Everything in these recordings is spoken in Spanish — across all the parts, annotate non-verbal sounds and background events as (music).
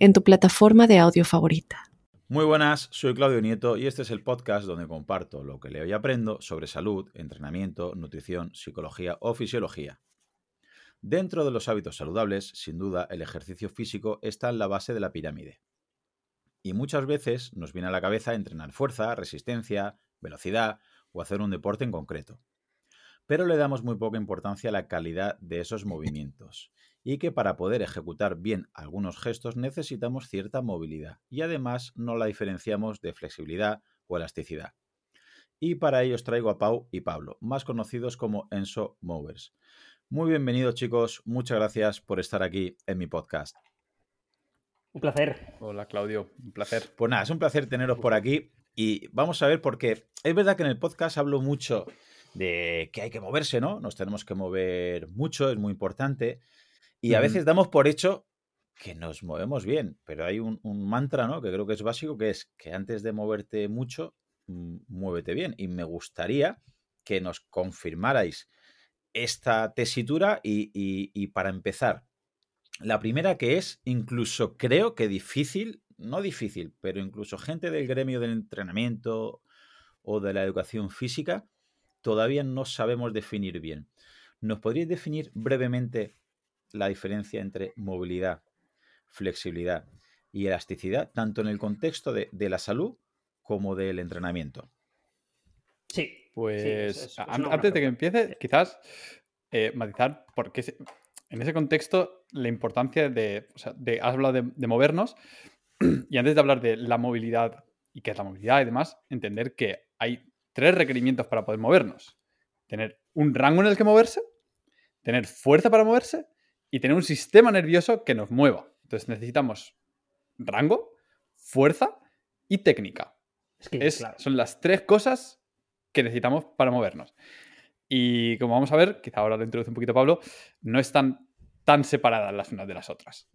en tu plataforma de audio favorita. Muy buenas, soy Claudio Nieto y este es el podcast donde comparto lo que leo y aprendo sobre salud, entrenamiento, nutrición, psicología o fisiología. Dentro de los hábitos saludables, sin duda, el ejercicio físico está en la base de la pirámide. Y muchas veces nos viene a la cabeza entrenar fuerza, resistencia, velocidad o hacer un deporte en concreto. Pero le damos muy poca importancia a la calidad de esos movimientos y que para poder ejecutar bien algunos gestos necesitamos cierta movilidad y además no la diferenciamos de flexibilidad o elasticidad. Y para ello os traigo a Pau y Pablo, más conocidos como Enso Movers. Muy bienvenidos chicos, muchas gracias por estar aquí en mi podcast. Un placer. Hola Claudio, un placer. Pues nada, es un placer teneros por aquí y vamos a ver porque es verdad que en el podcast hablo mucho de que hay que moverse, ¿no? Nos tenemos que mover mucho, es muy importante. Y a veces damos por hecho que nos movemos bien, pero hay un, mantra, ¿no? Que creo que es básico, que es que antes de moverte mucho, mm, muévete bien. Y me gustaría que nos confirmarais esta tesitura y, para empezar, la primera que es, incluso creo que difícil, no difícil, pero incluso gente del gremio del entrenamiento o de la educación física, todavía no sabemos definir bien. ¿Nos podríais definir brevemente la diferencia entre movilidad, flexibilidad y elasticidad, tanto en el contexto de, la salud como del entrenamiento. Sí. Pues antes de que empiece, quizás eh, matizar, porque en ese contexto la importancia de, o sea, de has hablado de, movernos, y antes de hablar de la movilidad y qué es la movilidad y demás, entender que hay tres requerimientos para poder movernos. Tener un rango en el que moverse, tener fuerza para moverse y tener un sistema nervioso que nos mueva. Entonces necesitamos rango, fuerza y técnica. Es Son las tres cosas que necesitamos para movernos. Y como vamos a ver, quizá ahora lo introduce un poquito Pablo, no están tan separadas las unas de las otras.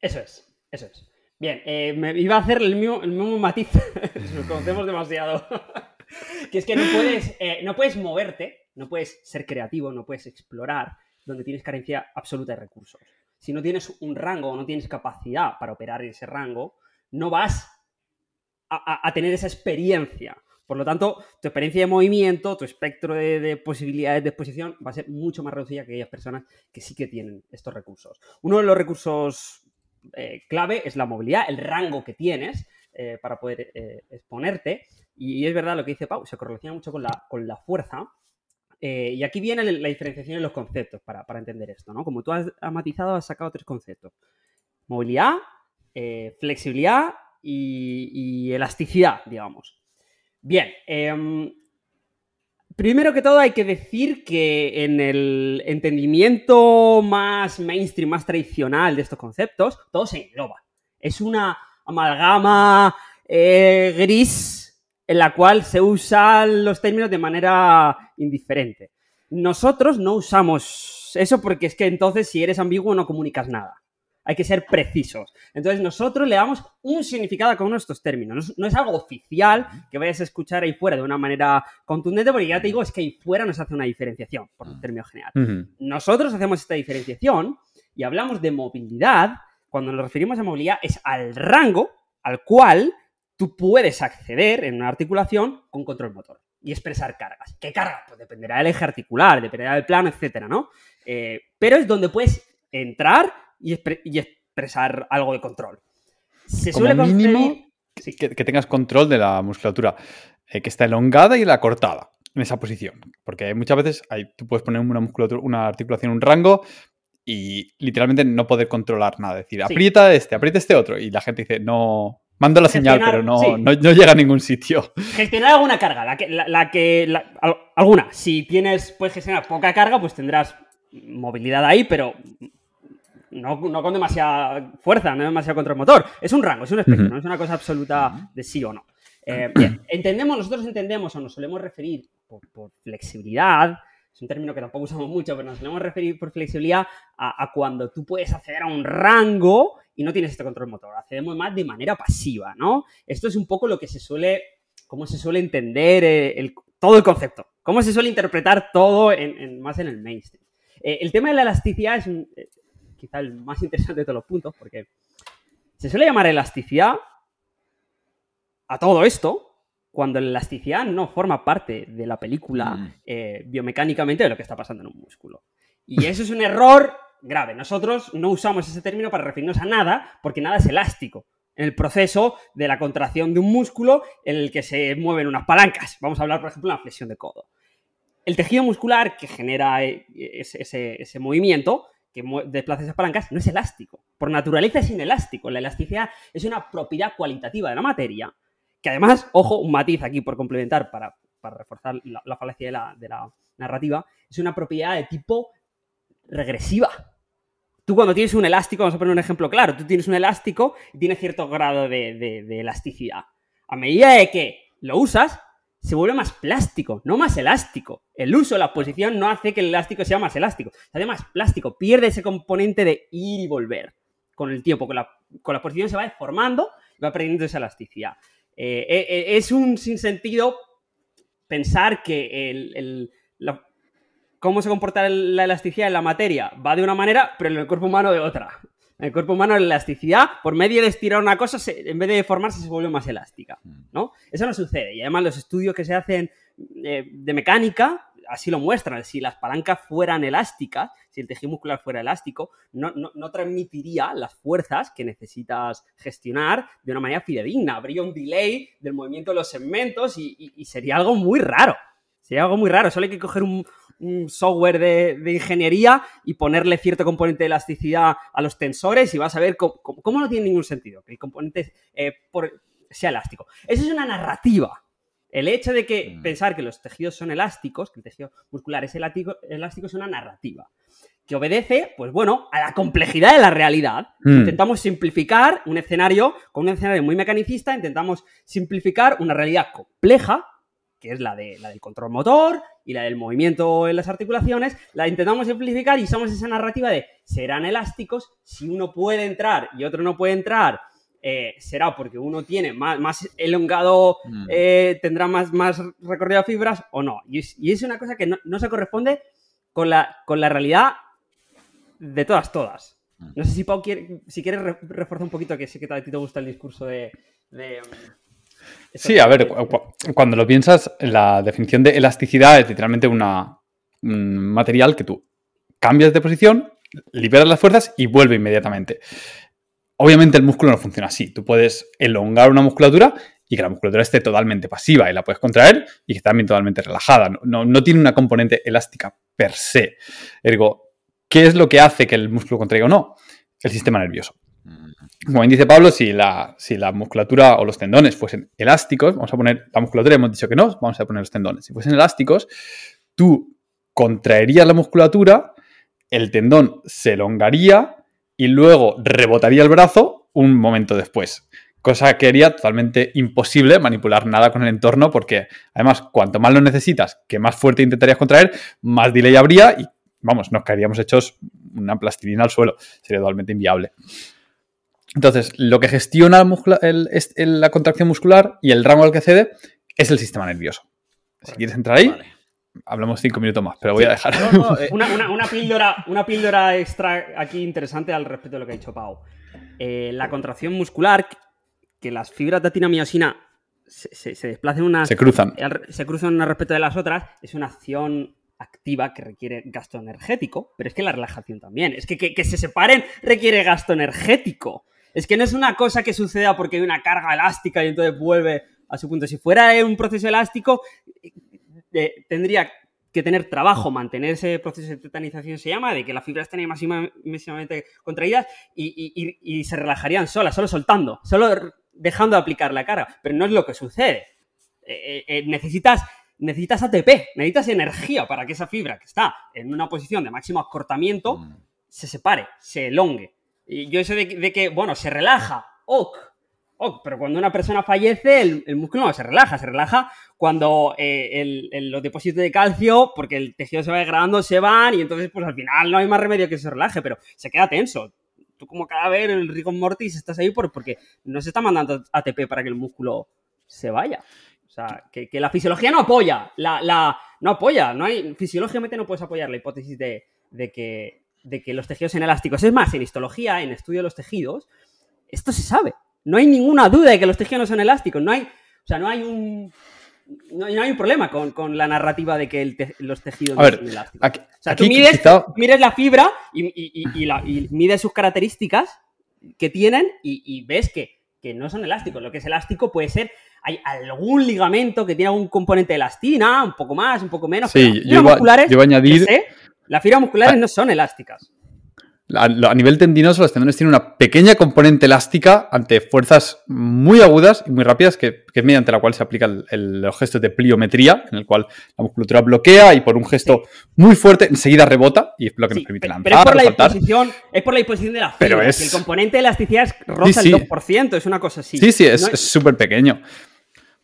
Eso es, eso es. Bien, eh, me iba a hacer el mismo, el mismo matiz, (laughs) nos conocemos demasiado, (laughs) que es que no puedes, eh, no puedes moverte, no puedes ser creativo, no puedes explorar, donde tienes carencia absoluta de recursos. Si no tienes un rango o no tienes capacidad para operar en ese rango, no vas a, tener esa experiencia. Por lo tanto, tu experiencia de movimiento, tu espectro de, posibilidades de exposición va a ser mucho más reducida que aquellas personas que sí que tienen estos recursos. Uno de los recursos eh, clave es la movilidad, el rango que tienes eh, para poder eh, exponerte. Y, es verdad lo que dice Pau, se correlaciona mucho con la, con la fuerza. Eh, y aquí viene la diferenciación en los conceptos para, entender esto, ¿no? Como tú has, matizado, has sacado tres conceptos. Movilidad, eh, flexibilidad y, elasticidad, digamos. Bien, em, primero que todo hay que decir que en el entendimiento más mainstream, más tradicional de estos conceptos, todo se engloba. Es una amalgama eh, gris en la cual se usan los términos de manera indiferente. Nosotros no usamos eso porque es que entonces si eres ambiguo no comunicas nada. Hay que ser precisos. Entonces nosotros le damos un significado a cada uno de estos términos. No es, algo oficial que vayas a escuchar ahí fuera de una manera contundente porque ya te digo, es que ahí fuera nos hace una diferenciación, por el término general. Nosotros hacemos esta diferenciación y hablamos de movilidad. Cuando nos referimos a movilidad es al rango al cual tú puedes acceder en una articulación con control motor y expresar cargas. ¿Qué carga? Pues dependerá del eje articular, dependerá del plano, etcétera, ¿no? Eh, pero es donde puedes entrar y, expresar algo de control. Se Como suele mínimo que, tengas control de la musculatura, eh, que está elongada y la cortada en esa posición. Porque muchas veces hay, tú puedes poner una musculatura, una articulación, un rango y literalmente no poder controlar nada. Es decir, aprieta este, aprieta este otro. Y la gente dice, no, Mando la señal, pero no, no, llega a ningún sitio. (laughs) Gestionar alguna carga, la que, la, que alguna. Si tienes, puedes gestionar poca carga, pues tendrás movilidad ahí, pero no, con demasiada fuerza, no demasiado contra el motor. Es un rango, es un espectro, no es una cosa absoluta de sí o no. Eh, bien, entendemos, nosotros entendemos o nos solemos referir por, flexibilidad, es un término que tampoco usamos mucho, pero nos solemos referir por flexibilidad a, cuando tú puedes acceder a un rango y no tienes este control motor. Accedemos más de manera pasiva, ¿no? Esto es un poco lo que se suele, cómo se suele entender eh, todo el concepto, cómo se suele interpretar todo en, más en el mainstream. Eh, el tema de la elasticidad es quizá el más interesante de todos los puntos, porque se suele llamar elasticidad a todo esto cuando la elasticidad no forma parte de la película mm. eh, biomecánicamente de lo que está pasando en un músculo. Y eso es un error grave. Nosotros no usamos ese término para referirnos a nada porque nada es elástico en el proceso de la contracción de un músculo en el que se mueven unas palancas. Vamos a hablar, por ejemplo, de la flexión de codo. El tejido muscular que genera eh, ese movimiento que desplaza esas palancas no es elástico. Por naturaleza es inelástico. La elasticidad es una propiedad cualitativa de la materia que además, ojo, un matiz aquí por complementar para, reforzar la, falacia de la, narrativa, es una propiedad de tipo regresiva. Tú cuando tienes un elástico, vamos a poner un ejemplo claro, tú tienes un elástico y tiene cierto grado de, elasticidad. A medida de que lo usas, se vuelve más plástico, no más elástico. El uso, la posición no hace que el elástico sea más elástico, se hace más plástico, pierde ese componente de ir y volver con el tiempo, con la, con la posición se va deformando y va perdiendo esa elasticidad. Eh, eh, eh, es un sinsentido pensar que el, cómo se comporta la elasticidad en la materia va de una manera, pero en el cuerpo humano de otra. En el cuerpo humano la elasticidad, por medio de estirar una cosa, en vez de deformarse, se vuelve más elástica. Mm. ¿no? Eso no sucede. Y además los estudios que se hacen eh, de mecánica así lo muestran. Si las palancas fueran elásticas, si el tejido muscular fuera elástico, no, transmitiría las fuerzas que necesitas gestionar de una manera fidedigna. Habría un delay del movimiento de los segmentos y sería algo muy raro. Sería algo muy raro. Solo hay que coger un software de, ingeniería y ponerle cierto componente de elasticidad a los tensores y vas a ver cómo, no tiene ningún sentido que el componente eh, sea elástico. Esa es una narrativa. El hecho de que mm. pensar que los tejidos son elásticos, que el tejido muscular es elástico, elástico es una narrativa que obedece, pues bueno, a la complejidad de la realidad. Mm. Intentamos simplificar un escenario, con un escenario muy mecanicista, intentamos simplificar una realidad compleja que es la, de, la del control motor y la del movimiento en las articulaciones, la intentamos simplificar y usamos esa narrativa de serán elásticos, si uno puede entrar y otro no puede entrar, eh, será porque uno tiene más, más elongado, mm. eh, tendrá más, más recorrido de fibras o no. Y es, una cosa que no, se corresponde con la, con la realidad de todas, todas. Mm. No sé si Pau quiere, si quieres reforzar un poquito, que sé que a ti te gusta el discurso de Sí, a ver, cuando lo piensas, la definición de elasticidad es literalmente una, un material que tú cambias de posición, liberas las fuerzas y vuelve inmediatamente. Obviamente el músculo no funciona así. Tú puedes elongar una musculatura y que la musculatura esté totalmente pasiva y la puedes contraer y que esté también totalmente relajada. No, no, tiene una componente elástica per se. Ergo, ¿qué es lo que hace que el músculo contraiga o no? El sistema nervioso. Como bien dice Pablo, si la, musculatura o los tendones fuesen elásticos, vamos a poner la musculatura, hemos dicho que no, vamos a poner los tendones. Si fuesen elásticos, tú contraerías la musculatura, el tendón se elongaría y luego rebotaría el brazo un momento después. Cosa que haría totalmente imposible manipular nada con el entorno porque además cuanto más lo necesitas, que más fuerte intentarías contraer, más delay habría y vamos, nos caeríamos hechos una plastilina al suelo. Sería totalmente inviable. Entonces, lo que gestiona la contracción muscular y el rango al que cede es el sistema nervioso. Si quieres entrar ahí, hablamos cinco minutos más, pero voy a dejar. (laughs) Eh, una, píldora, una píldora extra aquí interesante al respecto de lo que ha dicho Pau. Eh, la contracción muscular, que las fibras de atinamiosina se, se, desplacen unas. Se cruzan. Se cruzan una respecto de las otras, es una acción activa que requiere gasto energético, pero es que la relajación también. Es que, que se separen requiere gasto energético. Es que no es una cosa que suceda porque hay una carga elástica y entonces vuelve a su punto. Si fuera un proceso elástico, eh, tendría que tener trabajo mantener ese proceso de tetanización, se llama, de que las fibras estén máximamente contraídas y, se relajarían solas, solo soltando, solo dejando de aplicar la carga. Pero no es lo que sucede. Eh, eh, necesitas necesitas ATP, necesitas energía para que esa fibra que está en una posición de máximo acortamiento mm se separe, se elongue. Yo eso de, que, bueno, se relaja, ok, ok, pero cuando una persona fallece, el, músculo no se relaja, se relaja cuando eh, los depósitos de calcio, porque el tejido se va degradando, se van y entonces pues al final no hay más remedio que se relaje, pero se queda tenso. Tú como cada vez en el rigor mortis estás ahí porque no se está mandando ATP para que el músculo se vaya. O sea, que, la fisiología no apoya, la, la, no apoya, no hay, fisiológicamente no puedes apoyar la hipótesis de, de que de que los tejidos son elásticos. Es más, en histología, en estudio de los tejidos, esto se sabe. No hay ninguna duda de que los tejidos no son elásticos. No hay, o sea, no hay un, no, hay un problema con, la narrativa de que los tejidos no son elásticos. o sea, tú mides, la fibra y, mides sus características que tienen y, ves que, no son elásticos. Lo que es elástico puede ser hay algún ligamento que tiene algún componente de elastina, un poco más, un poco menos. Sí, yo, a añadir las fibras musculares ah. no son elásticas. A, nivel tendinoso, los tendones tienen una pequeña componente elástica ante fuerzas muy agudas y muy rápidas, que, es mediante la cual se aplica el, los gestos de pliometría, en el cual la musculatura bloquea y por un gesto muy fuerte enseguida rebota y es lo que nos permite lanzar. Pero es por, la disposición, es por la disposición de la fibra. Pero es... El componente de elasticidad es roza el 2%, es una cosa así. Sí, sí, es súper pequeño.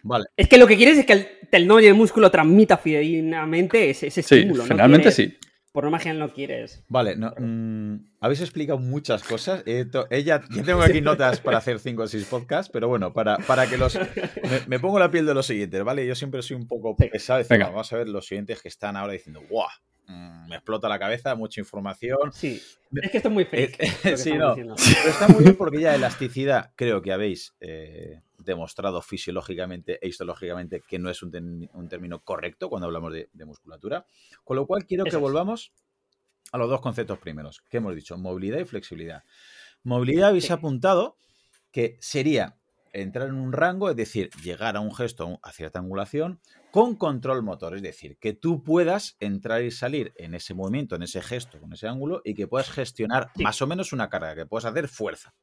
Vale. Es que lo que quieres es que el tendón y el músculo transmita fidedignamente ese, estímulo. Sí, generalmente sí por no general no quieres. Vale, no, mm, habéis explicado muchas cosas. ella, yo tengo aquí notas para hacer 5 o 6 podcasts, pero bueno, para, para que los. Me, pongo la piel de los siguientes, ¿vale? Yo siempre soy un poco pesado. Venga. Vamos a ver los siguientes que están ahora diciendo, ¡guau! Mm, me explota la cabeza, mucha información. Sí, es que esto es muy fake. Eh, (laughs) sí, no. Pero está muy bien porque ya elasticidad creo que habéis. Eh, demostrado fisiológicamente e histológicamente que no es un, término correcto cuando hablamos de, musculatura. Con lo cual quiero que volvamos a los dos conceptos primeros que hemos dicho, movilidad y flexibilidad. Movilidad habéis apuntado que sería entrar en un rango, es decir, llegar a un gesto, a cierta angulación, con control motor, es decir, que tú puedas entrar y salir en ese movimiento, en ese gesto, con ese ángulo, y que puedas gestionar más o menos una carga, que puedas hacer fuerza.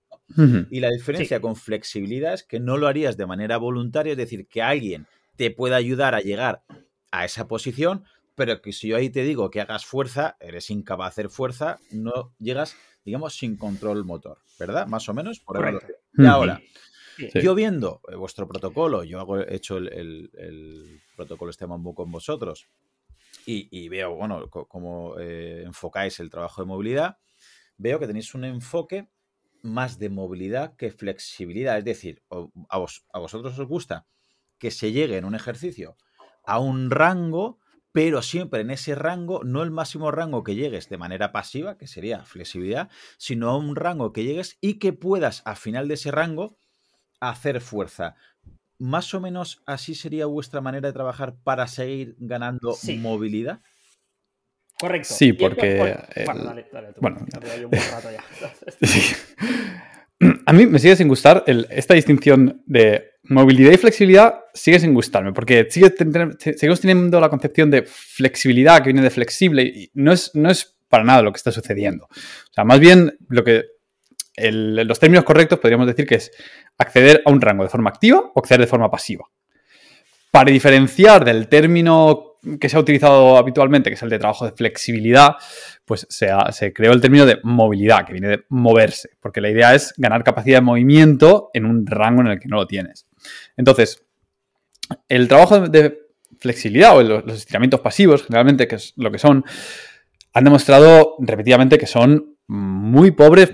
Y la diferencia con flexibilidad es que no lo harías de manera voluntaria, es decir, que alguien te pueda ayudar a llegar a esa posición, pero que si yo ahí te digo que hagas fuerza, eres incapaz de hacer fuerza, no llegas, digamos, sin control motor, ¿verdad? Más o menos. Por y ahora, yo viendo eh, vuestro protocolo, yo hago, he hecho el, protocolo este Mambu con vosotros y, veo, bueno, cómo eh, enfocáis el trabajo de movilidad, veo que tenéis un enfoque más de movilidad que flexibilidad. Es decir, a, vosotros os gusta que se llegue en un ejercicio a un rango, pero siempre en ese rango, no el máximo rango que llegues de manera pasiva, que sería flexibilidad, sino a un rango que llegues y que puedas al final de ese rango hacer fuerza. Más o menos así sería vuestra manera de trabajar para seguir ganando movilidad. Correcto. Sí, porque. Bueno, (laughs) A mí me sigue sin gustar esta distinción de movilidad y flexibilidad, sigue sin gustarme, porque sigue seguimos teniendo la concepción de flexibilidad que viene de flexible y no es, no es para nada lo que está sucediendo. O sea, más bien lo que los términos correctos podríamos decir que es acceder a un rango de forma activa o acceder de forma pasiva. Para diferenciar del término que se ha utilizado habitualmente, que es el de trabajo de flexibilidad, pues se, se, creó el término de movilidad, que viene de moverse, porque la idea es ganar capacidad de movimiento en un rango en el que no lo tienes. Entonces, el trabajo de flexibilidad o los, estiramientos pasivos, generalmente, que es lo que son, han demostrado repetidamente que son muy pobres.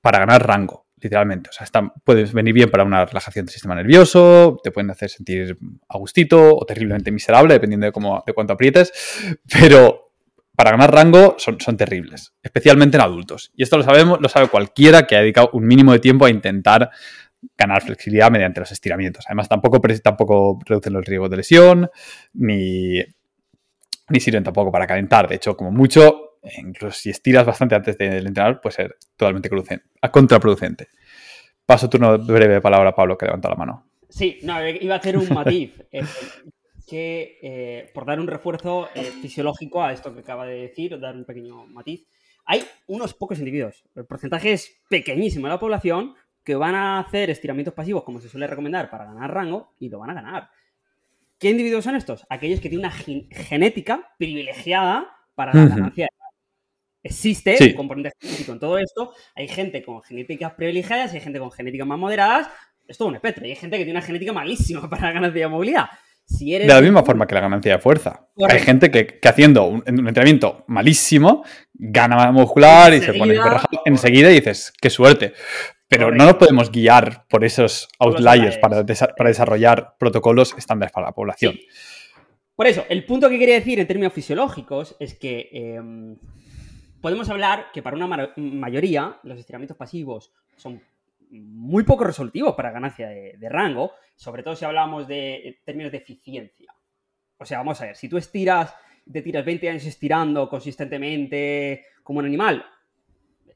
Para ganar rango literalmente. O sea, puedes venir bien para una relajación del sistema nervioso, te pueden hacer sentir a gustito o terriblemente miserable, dependiendo de, cómo, de cuánto aprietes, pero para ganar rango son, son, terribles, especialmente en adultos. Y esto lo sabemos, lo sabe cualquiera que ha dedicado un mínimo de tiempo a intentar ganar flexibilidad mediante los estiramientos. Además, tampoco, tampoco reducen los riesgos de lesión, ni, ni sirven tampoco para calentar. De hecho, como mucho, incluso si estiras bastante antes del entrenar, puede ser totalmente contraproducente. Paso turno breve de palabra a Pablo, que levanta la mano. Sí, no, iba a hacer un matiz. (laughs) Eh, que eh, por dar un refuerzo eh, fisiológico a esto que acaba de decir, dar un pequeño matiz, hay unos pocos individuos. El porcentaje es pequeñísimo de la población que van a hacer estiramientos pasivos, como se suele recomendar, para ganar rango y lo van a ganar. ¿Qué individuos son estos? Aquellos que tienen una genética privilegiada para la ganancia existe un componente genético en todo esto. Hay gente con genéticas privilegiadas y hay gente con genéticas más moderadas. Es todo un espectro. Y hay gente que tiene una genética malísima (laughs) para la ganancia de movilidad. De la misma forma que la ganancia de fuerza. Hay gente que, haciendo un, entrenamiento malísimo gana masa muscular y se pone enseguida y dices, qué suerte. Pero no nos podemos guiar por esos outliers para, para desarrollar protocolos estándares para la población. Por eso, el punto que quería decir en términos fisiológicos es que em, podemos hablar que para una mayoría los estiramientos pasivos son muy poco resolutivos para ganancia de, rango, sobre todo si hablamos de términos de eficiencia. O sea, vamos a ver, si tú estiras, te tiras 20 años estirando consistentemente como un animal,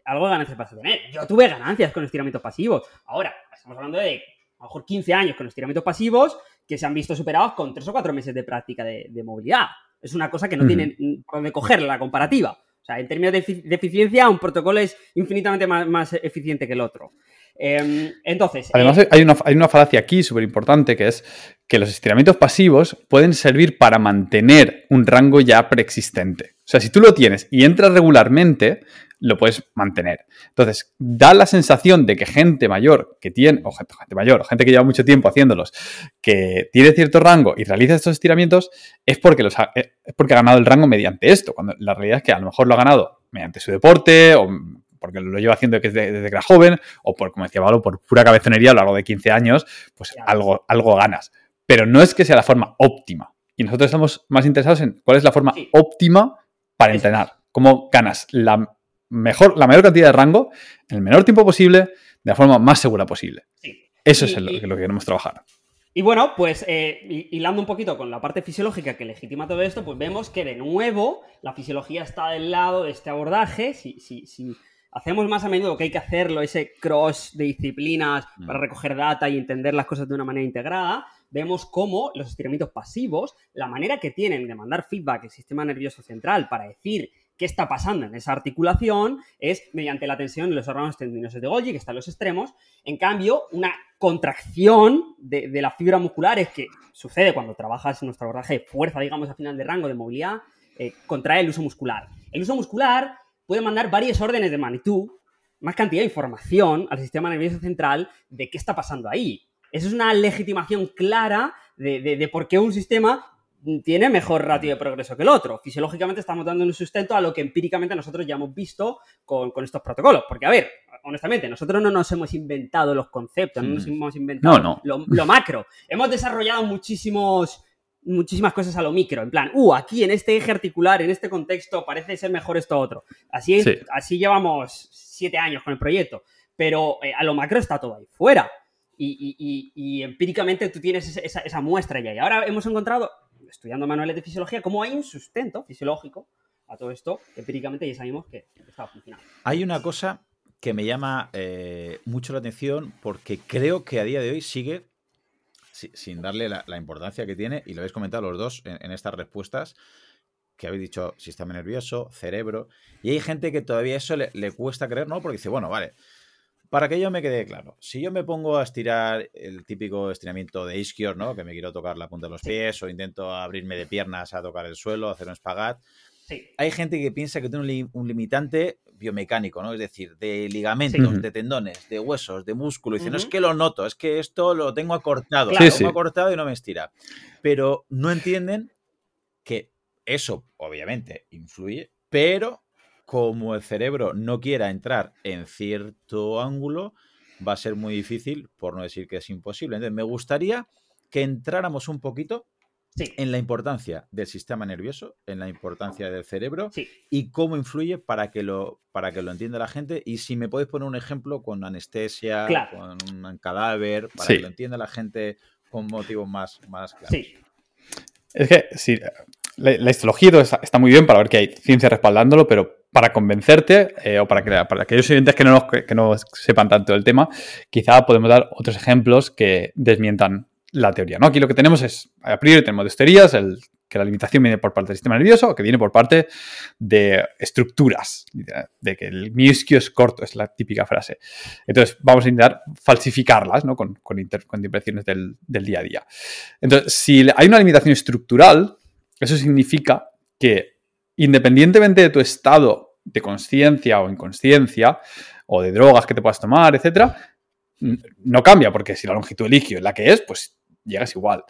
algo de ganancias vas a tener. Yo tuve ganancias con estiramientos pasivos. Ahora, estamos hablando de a lo mejor 15 años con estiramientos pasivos que se han visto superados con 3 o 4 meses de práctica de, movilidad. Es una cosa que no tienen por dónde coger la comparativa. O sea, en términos de, eficiencia, un protocolo es infinitamente más, eficiente que el otro. Em, entonces. Además, eh, hay, una, hay una falacia aquí súper importante que es que los estiramientos pasivos pueden servir para mantener un rango ya preexistente. O sea, si tú lo tienes y entras regularmente, lo puedes mantener. Entonces, da la sensación de que gente mayor que tiene, o gente, mayor, o gente que lleva mucho tiempo haciéndolos, que tiene cierto rango y realiza estos estiramientos, es porque, los ha, eh, es porque ha ganado el rango mediante esto, cuando la realidad es que a lo mejor lo ha ganado mediante su deporte, o porque lo lleva haciendo desde, desde que era joven, o por, como decía Valo, por pura cabezonería a lo largo de 15 años, pues algo, algo ganas. Pero no es que sea la forma óptima. Y nosotros estamos más interesados en cuál es la forma óptima para entrenar. Cómo ganas la mejor, la mayor cantidad de rango en el menor tiempo posible, de la forma más segura posible. Eso es lo, que queremos trabajar. Y bueno, pues eh, hilando un poquito con la parte fisiológica que legitima todo esto, pues vemos que de nuevo la fisiología está del lado de este abordaje. Si, si, si hacemos más a menudo que hay que hacerlo, ese cross de disciplinas mm. para recoger data y entender las cosas de una manera integrada, vemos cómo los estiramientos pasivos, la manera que tienen de mandar feedback el sistema nervioso central para decir qué está pasando en esa articulación es mediante la tensión de los órganos tendinosos de Golgi, que están en los extremos. En cambio, una contracción de, la fibra muscular es que sucede cuando trabajas en nuestro abordaje de fuerza, digamos, a final de rango de movilidad, eh, contrae el uso muscular. El uso muscular puede mandar varias órdenes de magnitud, más cantidad de información al sistema nervioso central de qué está pasando ahí. Eso es una legitimación clara de por qué un sistema tiene mejor ratio de progreso que el otro. Fisiológicamente estamos dando un sustento a lo que empíricamente nosotros ya hemos visto con, estos protocolos. Porque, a ver, honestamente, nosotros no nos hemos inventado los conceptos, no nos mm. hemos inventado (laughs) Lo, macro. Hemos desarrollado muchísimos, muchísimas cosas a lo micro. En plan, uh, aquí en este eje articular, en este contexto, parece ser mejor esto otro. Así, así llevamos siete años con el proyecto. Pero eh, a lo macro está todo ahí fuera. Y, empíricamente tú tienes esa, esa, muestra ya. Y ahora hemos encontrado estudiando manuales de fisiología, cómo hay un sustento fisiológico a todo esto, empíricamente ya sabemos que estaba funcionando. Hay una cosa que me llama eh, mucho la atención porque creo que a día de hoy sigue, sin darle la, importancia que tiene, y lo habéis comentado los dos en, estas respuestas, que habéis dicho sistema nervioso, cerebro, y hay gente que todavía eso le, le cuesta creer, ¿no? Porque dice, bueno, vale, para que yo me quede claro, si yo me pongo a estirar el típico estiramiento de isquios, ¿no? Que me quiero tocar la punta de los pies o intento abrirme de piernas a tocar el suelo, hacer un espagat. Hay gente que piensa que tiene un, limitante biomecánico, ¿no? Es decir, de ligamentos, de tendones, de huesos, de músculo. Y dice, no es que lo noto, es que esto lo tengo acortado. Lo tengo acortado y no me estira. Pero no entienden que eso, obviamente, influye, pero como el cerebro no quiera entrar en cierto ángulo, va a ser muy difícil, por no decir que es imposible. Entonces, me gustaría que entráramos un poquito en la importancia del sistema nervioso, en la importancia del cerebro y cómo influye para que, lo, para que lo entienda la gente. Y si me podéis poner un ejemplo con anestesia, con un cadáver, para que lo entienda la gente con motivos más, más claros. Sí. Es que sí, la, histología está, muy bien para ver que hay ciencia respaldándolo, pero para convencerte eh, o para, que, para aquellos oyentes que no, que no sepan tanto del tema, quizá podemos dar otros ejemplos que desmientan la teoría. ¿no? Aquí lo que tenemos es, a priori tenemos dos teorías, el, que la limitación viene por parte del sistema nervioso o que viene por parte de estructuras, de que el miosquio es corto, es la típica frase. Entonces vamos a intentar falsificarlas ¿no? con, con, impresiones del, del día a día. Entonces, si hay una limitación estructural, eso significa que independientemente de tu estado de conciencia o inconsciencia, o de drogas que te puedas tomar, etcétera, no cambia, porque si la longitud del líquido es la que es, pues llegas igual.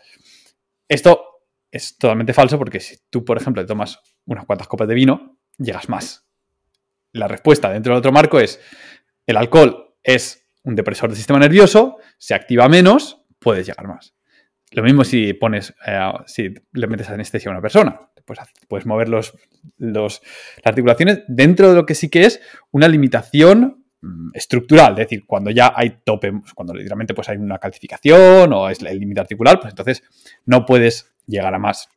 Esto es totalmente falso porque si tú, por ejemplo, te tomas unas cuantas copas de vino, llegas más. La respuesta dentro del otro marco es, el alcohol es un depresor del sistema nervioso, se activa menos, puedes llegar más. Lo mismo si pones, eh, si le metes anestesia a una persona, pues puedes mover los, las articulaciones dentro de lo que sí que es una limitación mm, estructural, es decir, cuando ya hay tope, cuando literalmente pues hay una calcificación o es el límite articular, pues entonces no puedes llegar a más.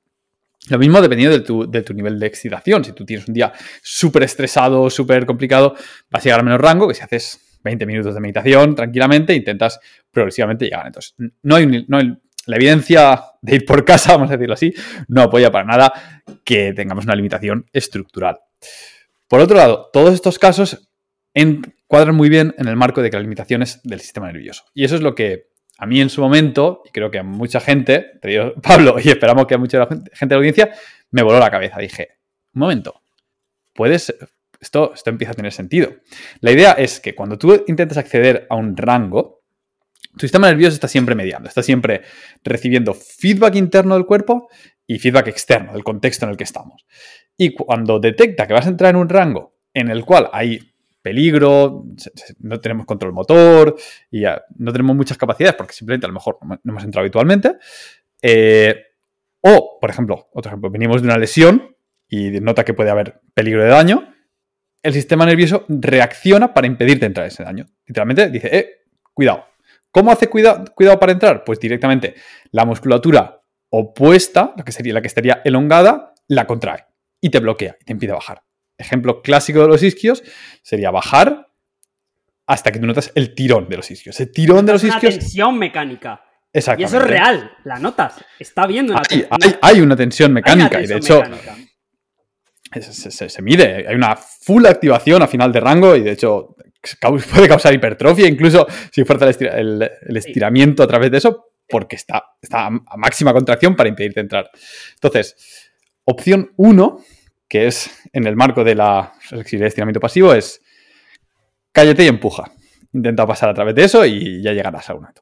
Lo mismo dependiendo de tu, de tu nivel de excitación. Si tú tienes un día súper estresado, súper complicado, vas a llegar a menos rango que si haces 20 minutos de meditación tranquilamente intentas progresivamente llegar. Entonces, no hay, no hay, la evidencia de ir por casa, (laughs) vamos a decirlo así, no apoya para nada que tengamos una limitación estructural. Por otro lado, todos estos casos encuadran muy bien en el marco de que las limitaciones del sistema nervioso. Y eso es lo que a mí en su momento, y creo que a mucha gente, (laughs) Pablo, y esperamos que a mucha gente de la audiencia, me voló la cabeza. Dije, un momento, puedes, esto, esto empieza a tener sentido. La idea es que cuando tú intentas acceder a un rango, tu sistema nervioso está siempre mediando, está siempre recibiendo feedback interno del cuerpo y feedback externo del contexto en el que estamos. Y cuando detecta que vas a entrar en un rango en el cual hay peligro, no tenemos control motor y no tenemos muchas capacidades porque simplemente a lo mejor no hemos entrado habitualmente. Eh, o, por ejemplo, otro ejemplo, venimos de una lesión y nota que puede haber peligro de daño, el sistema nervioso reacciona para impedirte entrar en ese daño. Literalmente dice, eh, cuidado. ¿Cómo hace cuidado, cuidado para entrar? Pues directamente la musculatura opuesta, la que sería la que estaría elongada, la contrae y te bloquea y te impide bajar ejemplo clásico de los isquios sería bajar hasta que tú notas el tirón de los isquios. El tirón de los isquios. Una tensión mecánica. Exacto. Y eso es real, la notas. Está viendo una hay, hay, una tensión mecánica y de hecho se, mide. Hay una full activación a final de rango y de hecho puede causar hipertrofia, incluso si fuerza el, estiramiento a través de eso, porque está, está a máxima contracción para impedirte entrar. Entonces, opción 1 que es en el marco de la flexibilidad de estiramiento pasivo, es cállate y empuja. Intenta pasar a través de eso y ya llegarás a un alto.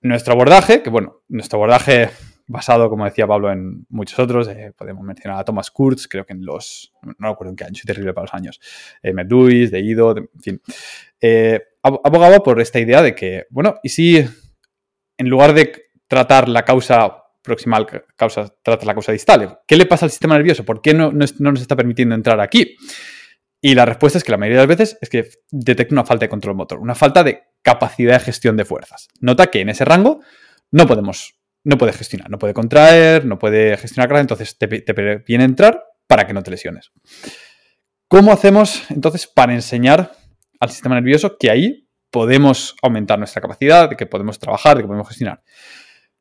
Nuestro abordaje, que bueno, nuestro abordaje basado, como decía Pablo, en muchos otros, eh, podemos mencionar a Thomas Kurtz, creo que en los, no recuerdo en qué año, soy terrible para los años, eh, Lewis, de Ido, en fin, eh, abogaba por esta idea de que, bueno, y si en lugar de tratar la causa proximal causa, trata la causa distal. ¿Qué le pasa al sistema nervioso? ¿Por qué no, nos está permitiendo entrar aquí? Y la respuesta es que la mayoría de las veces es que detecta una falta de control motor, una falta de capacidad de gestión de fuerzas. Nota que en ese rango no podemos, no puede gestionar, no puede contraer, no puede gestionar carga, entonces te, te viene entrar para que no te lesiones. ¿Cómo hacemos entonces para enseñar al sistema nervioso que ahí podemos aumentar nuestra capacidad, que podemos trabajar, que podemos gestionar?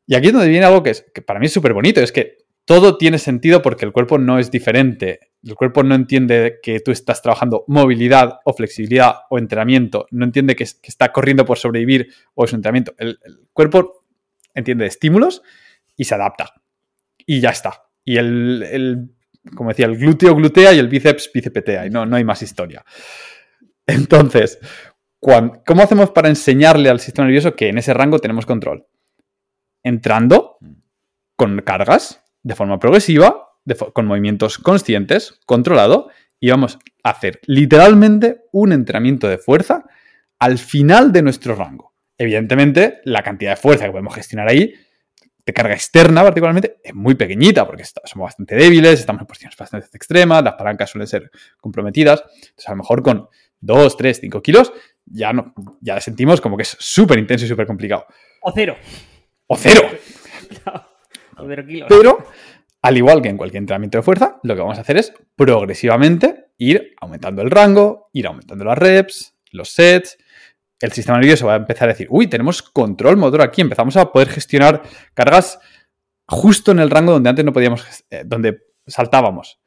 Y aquí es donde viene algo que, es, que para mí es súper bonito, es que todo tiene sentido porque el cuerpo no es diferente. El cuerpo no entiende que tú estás trabajando movilidad o flexibilidad o entrenamiento, no entiende que, está corriendo por sobrevivir o es un entrenamiento. El, cuerpo entiende estímulos y se adapta. Y ya está. Y el, como decía, el glúteo glutea y el bíceps bícepetea y no, no hay más historia. Entonces, ¿cómo hacemos para enseñarle al sistema nervioso que en ese rango tenemos control? entrando con cargas de forma progresiva, con movimientos conscientes, controlado, y vamos a hacer literalmente un entrenamiento de fuerza al final de nuestro rango. Evidentemente, la cantidad de fuerza que podemos gestionar ahí, de carga externa particularmente, es muy pequeñita porque somos bastante débiles, estamos en posiciones bastante extremas, las palancas suelen ser comprometidas. Entonces, a lo mejor con 2, 3, 5 kilos ya, no, ya sentimos como que es súper intenso y súper complicado. O cero. O cero. (laughs) Pero, al igual que en cualquier entrenamiento de fuerza, lo que vamos a hacer es progresivamente ir aumentando el rango, ir aumentando las reps, los sets. El sistema nervioso va a empezar a decir, uy, tenemos control motor aquí, empezamos a poder gestionar cargas justo en el rango donde antes no podíamos, eh, donde saltábamos.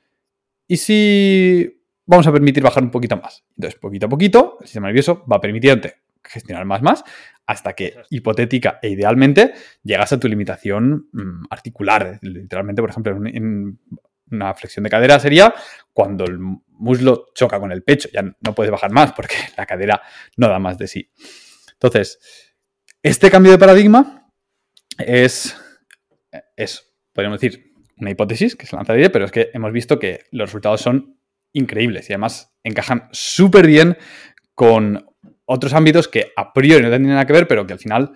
¿Y si vamos a permitir bajar un poquito más? Entonces, poquito a poquito, el sistema nervioso va a permitirte gestionar más, más, hasta que hipotética e idealmente llegas a tu limitación mm, articular. Literalmente, por ejemplo, en, una flexión de cadera sería cuando el muslo choca con el pecho, ya no puedes bajar más porque (laughs) la cadera no da más de sí. Entonces, este cambio de paradigma es, es podríamos decir, una hipótesis que se lanzaría, pero es que hemos visto que los resultados son increíbles y además encajan súper bien con otros ámbitos que a priori no tienen nada que ver, pero que al final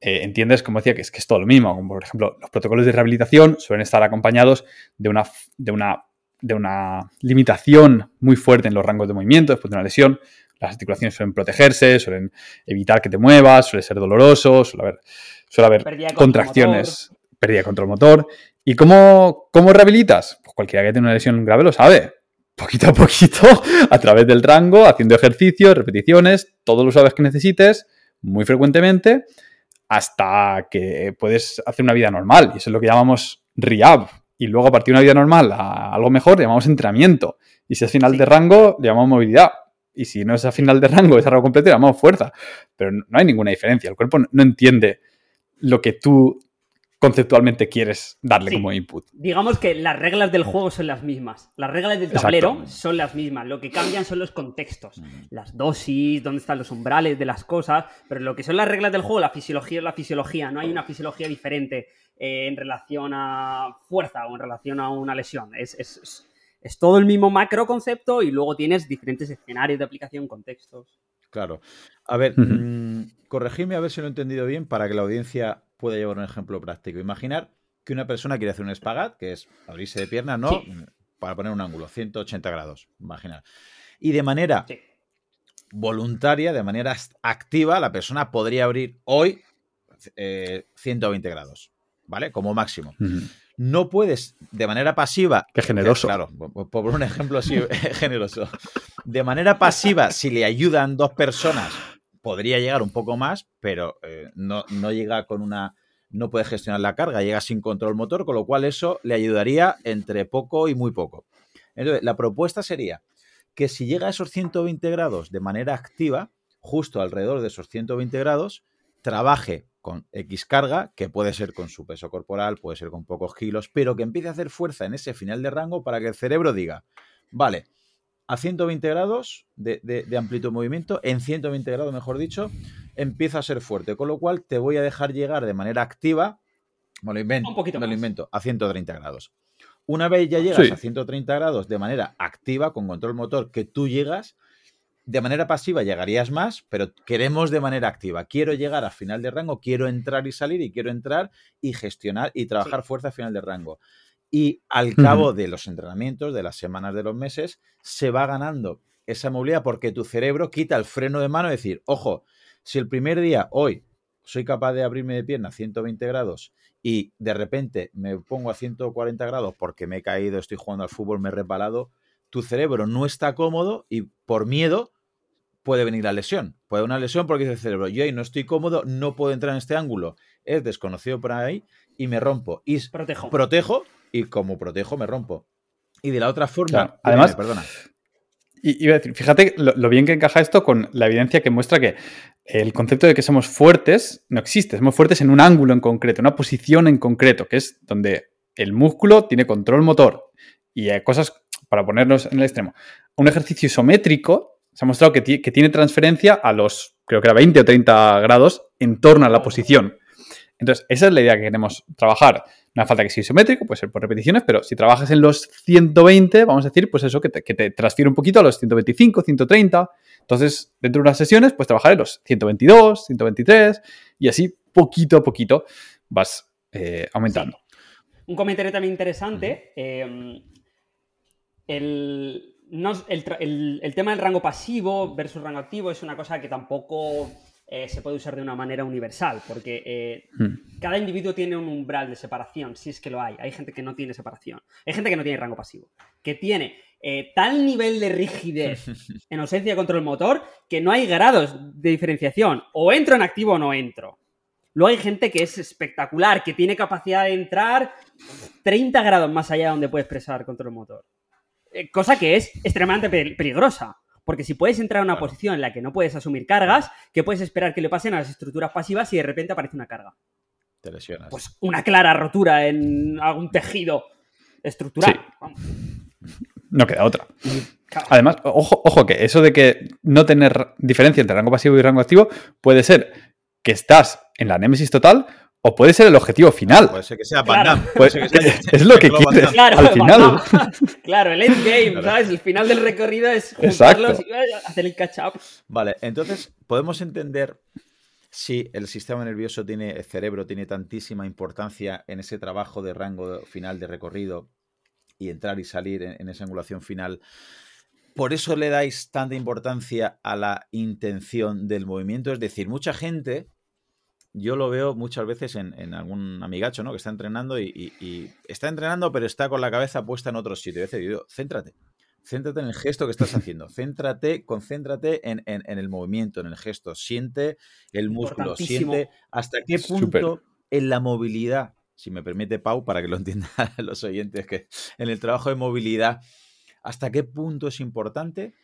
eh, entiendes, como decía, que es, que es todo lo mismo. Como por ejemplo, los protocolos de rehabilitación suelen estar acompañados de una, de una, de una limitación muy fuerte en los rangos de movimiento después de una lesión. Las articulaciones suelen protegerse, suelen evitar que te muevas, suele ser doloroso, suele haber, suele haber contracciones, pérdida de control motor. ¿Y cómo, cómo rehabilitas? Pues cualquiera que tenga una lesión grave lo sabe poquito a poquito, a través del rango, haciendo ejercicios, repeticiones, todos los sabes que necesites, muy frecuentemente, hasta que puedes hacer una vida normal. Y eso es lo que llamamos rehab. Y luego, a partir de una vida normal a algo mejor, le llamamos entrenamiento. Y si es final de rango, le llamamos movilidad. Y si no es a final de rango, es a rango completo, le llamamos fuerza. Pero no hay ninguna diferencia. El cuerpo no entiende lo que tú conceptualmente quieres darle como input. Digamos que las reglas del juego son las mismas. Las reglas del tablero son las mismas. Lo que cambian son los contextos. Mm. Las dosis, dónde están los umbrales de las cosas. Pero lo que son las reglas del juego, la fisiología es la fisiología. No hay una fisiología diferente eh, en relación a fuerza o en relación a una lesión. Es, es todo el mismo macro concepto y luego tienes diferentes escenarios de aplicación, contextos. Claro. A ver, corregirme a ver si lo he entendido bien para que la audiencia pueda llevar un ejemplo práctico. Imaginar que una persona quiere hacer un espagat, que es abrirse de piernas, ¿no? Para poner un ángulo, 180 grados, imaginar. Y de manera voluntaria, de manera activa, la persona podría abrir hoy 120 eh, grados, ¿vale? Como máximo. No puedes, de manera pasiva. Qué generoso. Claro, por un ejemplo así (laughs) generoso. De manera pasiva, si le ayudan dos personas podría llegar un poco más, pero eh, no, no llega con una no puede gestionar la carga, llega sin control motor, con lo cual eso le ayudaría entre poco y muy poco. Entonces, la propuesta sería que si llega a esos 120 grados de manera activa, justo alrededor de esos 120 grados, trabaje con X carga, que puede ser con su peso corporal, puede ser con pocos kilos, pero que empiece a hacer fuerza en ese final de rango para que el cerebro diga, vale, a 120 grados de, amplitud de movimiento, en 120 grados, mejor dicho, empieza a ser fuerte. Con lo cual te voy a dejar llegar de manera activa, me lo invento, Un poquito me lo invento a 130 grados. Una vez ya llegas a 130 grados de manera activa, con control motor, que tú llegas, de manera pasiva llegarías más, pero queremos de manera activa. Quiero llegar a final de rango, quiero entrar y salir y quiero entrar y gestionar y trabajar fuerza a final de rango y al cabo de los entrenamientos, de las semanas, de los meses, se va ganando esa movilidad porque tu cerebro quita el freno de mano y decir, ojo, si el primer día, hoy, soy capaz de abrirme de pierna a 120 grados y de repente me pongo a 140 grados porque me he caído, estoy jugando al fútbol, me he resbalado, tu cerebro no está cómodo y por miedo puede venir la lesión. Puede una lesión porque dice el cerebro, yo ahí no estoy cómodo, no puedo entrar en este ángulo, es desconocido por ahí y me rompo. Y protejo. protejo y como protejo me rompo. Y de la otra forma, además, perdona. Y iba a decir, fíjate lo, bien que encaja esto con la evidencia que muestra que el concepto de que somos fuertes no existe. Somos fuertes en un ángulo en concreto, una posición en concreto, que es donde el músculo tiene control motor. Y hay cosas, para ponernos en el extremo, un ejercicio isométrico se ha mostrado que, que tiene transferencia a los, creo que era 20 o 30 grados en torno a la posición. Entonces, esa es la idea que queremos trabajar. No hace falta que sea isométrico, puede ser por repeticiones, pero si trabajas en los 120, vamos a decir, pues eso, que te, transfiere un poquito a los 125, 130. Entonces, dentro de unas sesiones, pues trabajar en los 122, 123 y así poquito a poquito vas eh, aumentando. Un comentario también interesante. Em, el, el, tema del rango pasivo versus rango activo es una cosa que tampoco eh, se puede usar de una manera universal, porque eh, hmm. cada individuo tiene un umbral de separación, si es que lo hay. Hay gente que no tiene separación. Hay gente que no tiene rango pasivo, que tiene eh, tal nivel de rigidez (laughs) en ausencia de control motor que no hay grados de diferenciación. O entro en activo o no entro. Luego hay gente que es espectacular, que tiene capacidad de entrar 30 grados más allá de donde puede expresar control motor. cosa que es extremadamente peligrosa. Porque si puedes entrar a una posición en la que no puedes asumir cargas, ¿qué puedes esperar que le pasen a las estructuras pasivas si de repente aparece una carga? Te lesionas. Pues una clara rotura en algún tejido estructural. no queda otra. Además, ojo, ojo que eso de que no tener diferencia entre rango pasivo y rango activo puede ser que estás en la némesis total o puede ser el objetivo final. Puede ser que sea Van (laughs) es lo que quieres claro, al final. (laughs) claro, el endgame, ¿sabes? El final del recorrido es juntarlos y hacer el catch-up. Vale, entonces podemos entender si el sistema nervioso tiene, el cerebro tiene tantísima importancia en ese trabajo de rango final de recorrido y entrar y salir en esa angulación final. Por eso le dais tanta importancia a la intención del movimiento. Es decir, mucha gente yo lo veo muchas veces en, algún amigacho, ¿no? Que está entrenando y, está entrenando, pero está con la cabeza puesta en otro sitio. Y veces digo, céntrate. Céntrate en el gesto que estás haciendo. Céntrate, concéntrate en, el movimiento, en el gesto. Siente el músculo. Siente hasta qué punto en la movilidad, si me permite Pau, para que lo entiendan (laughs) los oyentes, que en el trabajo de movilidad, hasta qué punto es importante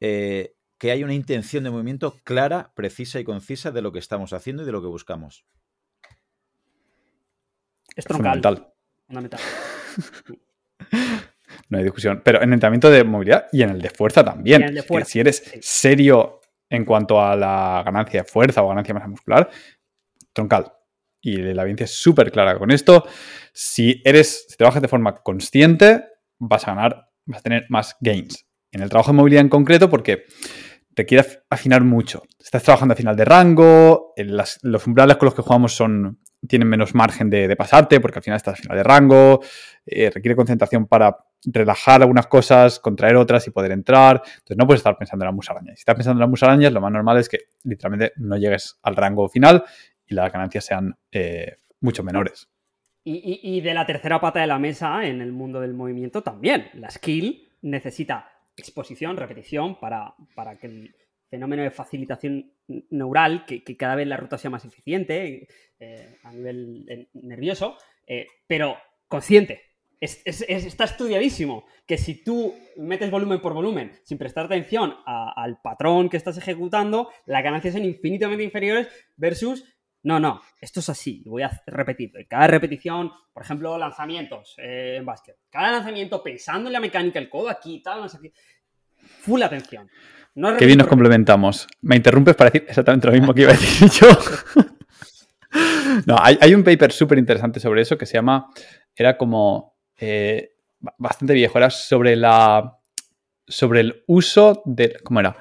eh, que hay una intención de movimiento clara, precisa y concisa de lo que estamos haciendo y de lo que buscamos. Es troncal. Fundamental. (laughs) no hay discusión. Pero en el entrenamiento de movilidad y en el de fuerza también. si eres serio en cuanto a la ganancia de fuerza o ganancia de masa muscular, troncal. Y la evidencia es súper clara con esto. Si eres, si trabajas de forma consciente, vas a ganar, vas a tener más gains. En el trabajo de movilidad en concreto, porque quiere afinar mucho. Estás trabajando a final de rango, los umbrales con los que jugamos son, tienen menos margen de, pasarte porque al final estás a final de rango, eh, requiere concentración para relajar algunas cosas, contraer otras y poder entrar. Entonces no puedes estar pensando en las musarañas. Si estás pensando en las musarañas, lo más normal es que literalmente no llegues al rango final y las ganancias sean eh, mucho menores. Y de la tercera pata de la mesa en el mundo del movimiento también. La skill necesita exposición, repetición, para, para que el fenómeno de facilitación neural, que, cada vez la ruta sea más eficiente eh, a nivel eh, nervioso, eh, pero consciente. está estudiadísimo que si tú metes volumen por volumen sin prestar atención al patrón que estás ejecutando, las ganancias son infinitamente inferiores versus no, no, esto es así, voy a repetir. Cada repetición, por ejemplo, lanzamientos eh, en básquet. Cada lanzamiento pensando en la mecánica, el codo aquí, tal, no sé qué. Full atención. qué bien nos complementamos. Me interrumpes para decir exactamente lo mismo que iba a decir yo. (laughs) no, hay, un paper súper interesante sobre eso que se llama, era como eh, bastante viejo, era sobre la sobre el uso de, ¿cómo era?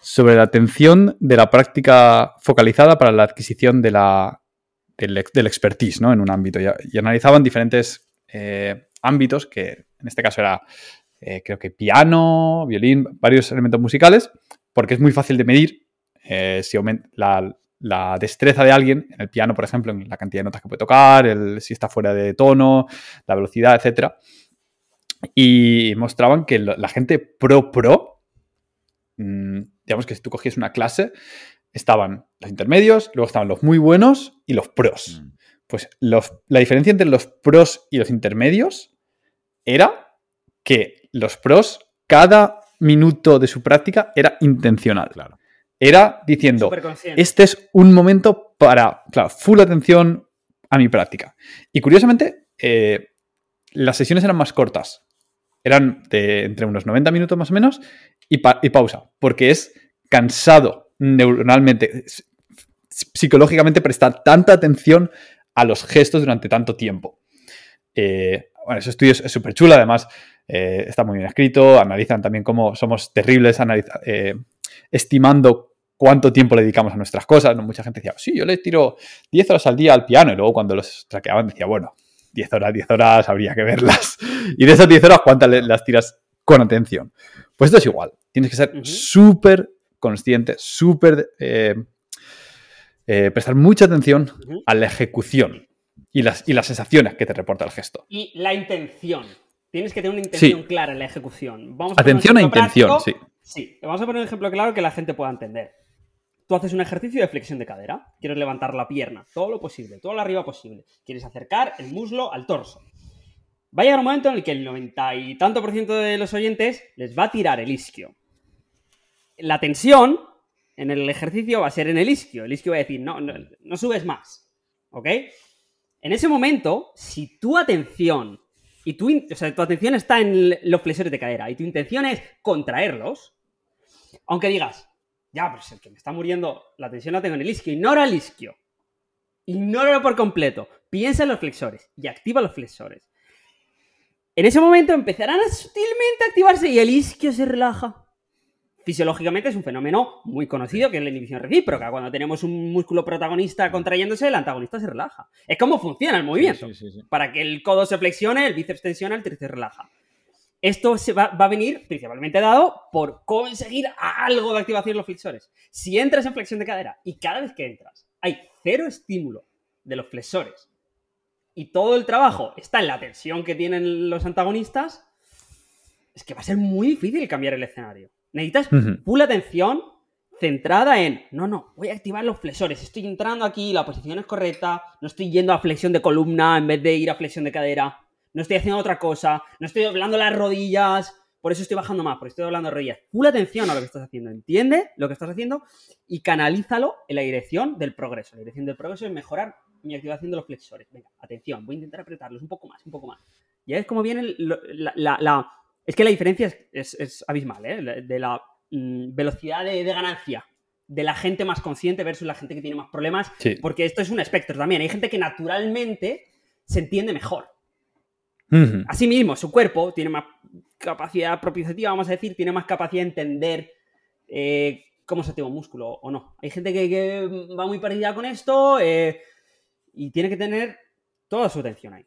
Sobre la atención de la práctica focalizada para la adquisición de la, del, expertise ¿no? en un ámbito. Y, analizaban diferentes eh, ámbitos, que en este caso era eh, creo que piano, violín, varios elementos musicales, porque es muy fácil de medir eh, si aumenta la, destreza de alguien, en el piano, por ejemplo, en la cantidad de notas que puede tocar, el, si está fuera de tono, la velocidad, etc. Y mostraban que la gente pro pro mm, digamos que si tú cogías una clase, estaban los intermedios, luego estaban los muy buenos y los pros. Mm. Pues la diferencia entre los pros y los intermedios era que los pros, cada minuto de su práctica era intencional. Claro. Era diciendo, este es un momento para, claro, full atención a mi práctica. Y curiosamente, eh, las sesiones eran más cortas. Eran de entre unos 90 minutos más o menos y, pausa, porque es cansado neuronalmente, psicológicamente prestar tanta atención a los gestos durante tanto tiempo. Eh, bueno, ese estudio es súper chulo, además eh, está muy bien escrito, analizan también cómo somos terribles eh, estimando cuánto tiempo le dedicamos a nuestras cosas. Mucha gente decía, sí, yo le tiro 10 horas al día al piano y luego cuando los traqueaban decía, bueno, 10 horas, 10 horas habría que verlas. (laughs) Y de esas 10 horas, ¿cuántas las tiras con atención? Pues esto es igual. Tienes que ser súper consciente, súper... Eh, eh, prestar mucha atención a la ejecución y las, y las sensaciones que te reporta el gesto. Y la intención. Tienes que tener una intención clara en la ejecución. Vamos atención a intención, sí. Sí, vamos a poner un ejemplo claro que la gente pueda entender. Tú haces un ejercicio de flexión de cadera, quieres levantar la pierna, todo lo posible, todo lo arriba posible. Quieres acercar el muslo al torso. Va a llegar un momento en el que el 90 y tanto por ciento de los oyentes les va a tirar el isquio. La tensión en el ejercicio va a ser en el isquio. El isquio va a decir, no, no, subes más. ¿Ok? En ese momento, si tu atención y tu, o sea, tu atención está en los flexores de cadera y tu intención es contraerlos, aunque digas, ya, pero es el que me está muriendo, la tensión la tengo en el isquio, ignora el isquio. Ignóralo por completo. Piensa en los flexores y activa los flexores. En ese momento empezarán a sutilmente activarse y el isquio se relaja. Fisiológicamente es un fenómeno muy conocido que es la inhibición recíproca. Cuando tenemos un músculo protagonista contrayéndose, el antagonista se relaja. Es como funciona el movimiento. Para que el codo se flexione, el bíceps tensiona, el tríceps relaja. Esto se va, a venir principalmente dado por conseguir algo de activación de los flexores. Si entras en flexión de cadera y cada vez que entras hay cero estímulo de los flexores y todo el trabajo está en la tensión que tienen los antagonistas, es que va a ser muy difícil cambiar el escenario. Necesitas full atención centrada en, no, no, voy a activar los flexores, estoy entrando aquí, la posición es correcta, no estoy yendo a flexión de columna en vez de ir a flexión de cadera, no estoy haciendo otra cosa, no estoy doblando las rodillas, por eso estoy bajando más, porque estoy doblando las rodillas. Full atención a lo que estás haciendo, entiende lo que estás haciendo y canalízalo en la dirección del progreso. La dirección del progreso es mejorar mi activación de los flexores. Venga, atención, voy a intentar apretarlos un poco más, un poco más. Ya es como viene la es que la diferencia es, abismal, ¿eh? De la mm, velocidad de, ganancia de la gente más consciente versus la gente que tiene más problemas. Porque esto es un espectro también. Hay gente que naturalmente se entiende mejor. Asimismo, su cuerpo tiene más capacidad propioceptiva, vamos a decir, tiene más capacidad de entender eh, cómo se activa un músculo o no. Hay gente que, va muy perdida con esto eh, y tiene que tener toda su atención ahí.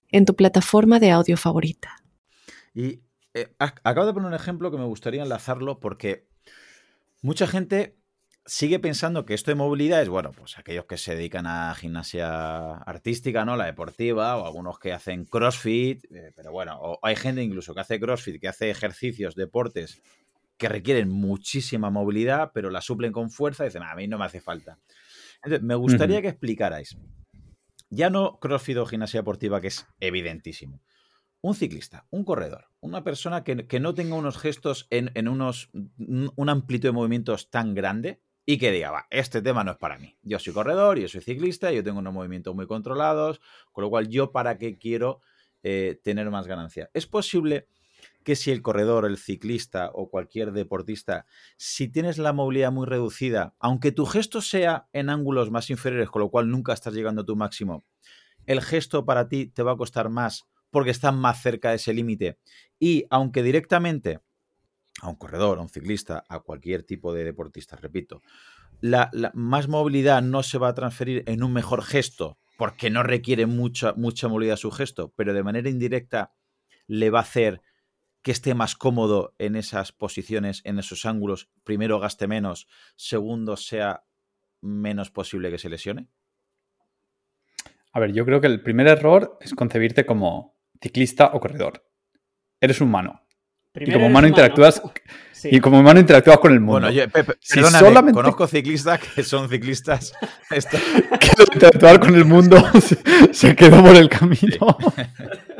en tu plataforma de audio favorita. Y eh, acabo de poner un ejemplo que me gustaría enlazarlo porque mucha gente sigue pensando que esto de movilidad es, bueno, pues aquellos que se dedican a gimnasia artística, ¿no? La deportiva, o algunos que hacen CrossFit, eh, pero bueno, o hay gente incluso que hace CrossFit, que hace ejercicios, deportes que requieren muchísima movilidad, pero la suplen con fuerza y dicen, a mí no me hace falta. Entonces, me gustaría que explicarais ya no crossfit o gimnasia deportiva, que es evidentísimo. Un ciclista, un corredor, una persona que, no tenga unos gestos en, unos, un amplitud de movimientos tan grande y que diga, va, este tema no es para mí. Yo soy corredor, yo soy ciclista, yo tengo unos movimientos muy controlados, con lo cual yo para qué quiero eh, tener más ganancia. Es posible que si el corredor, el ciclista o cualquier deportista, si tienes la movilidad muy reducida, aunque tu gesto sea en ángulos más inferiores, con lo cual nunca estás llegando a tu máximo, el gesto para ti te va a costar más porque estás más cerca de ese límite. Y aunque directamente a un corredor, a un ciclista, a cualquier tipo de deportista, repito, la, más movilidad no se va a transferir en un mejor gesto porque no requiere mucha, mucha movilidad su gesto, pero de manera indirecta le va a hacer que esté más cómodo en esas posiciones, en esos ángulos, primero gaste menos, segundo sea menos posible que se lesione? A ver, yo creo que el primer error es concebirte como ciclista o corredor. Eres humano. y como humano, interactúas y como humano interactúas con el mundo. Bueno, yo, perdóname, conozco ciclistas que son ciclistas (laughs) (laughs) que interactuar con el mundo (laughs) se, quedó por el camino. Sí,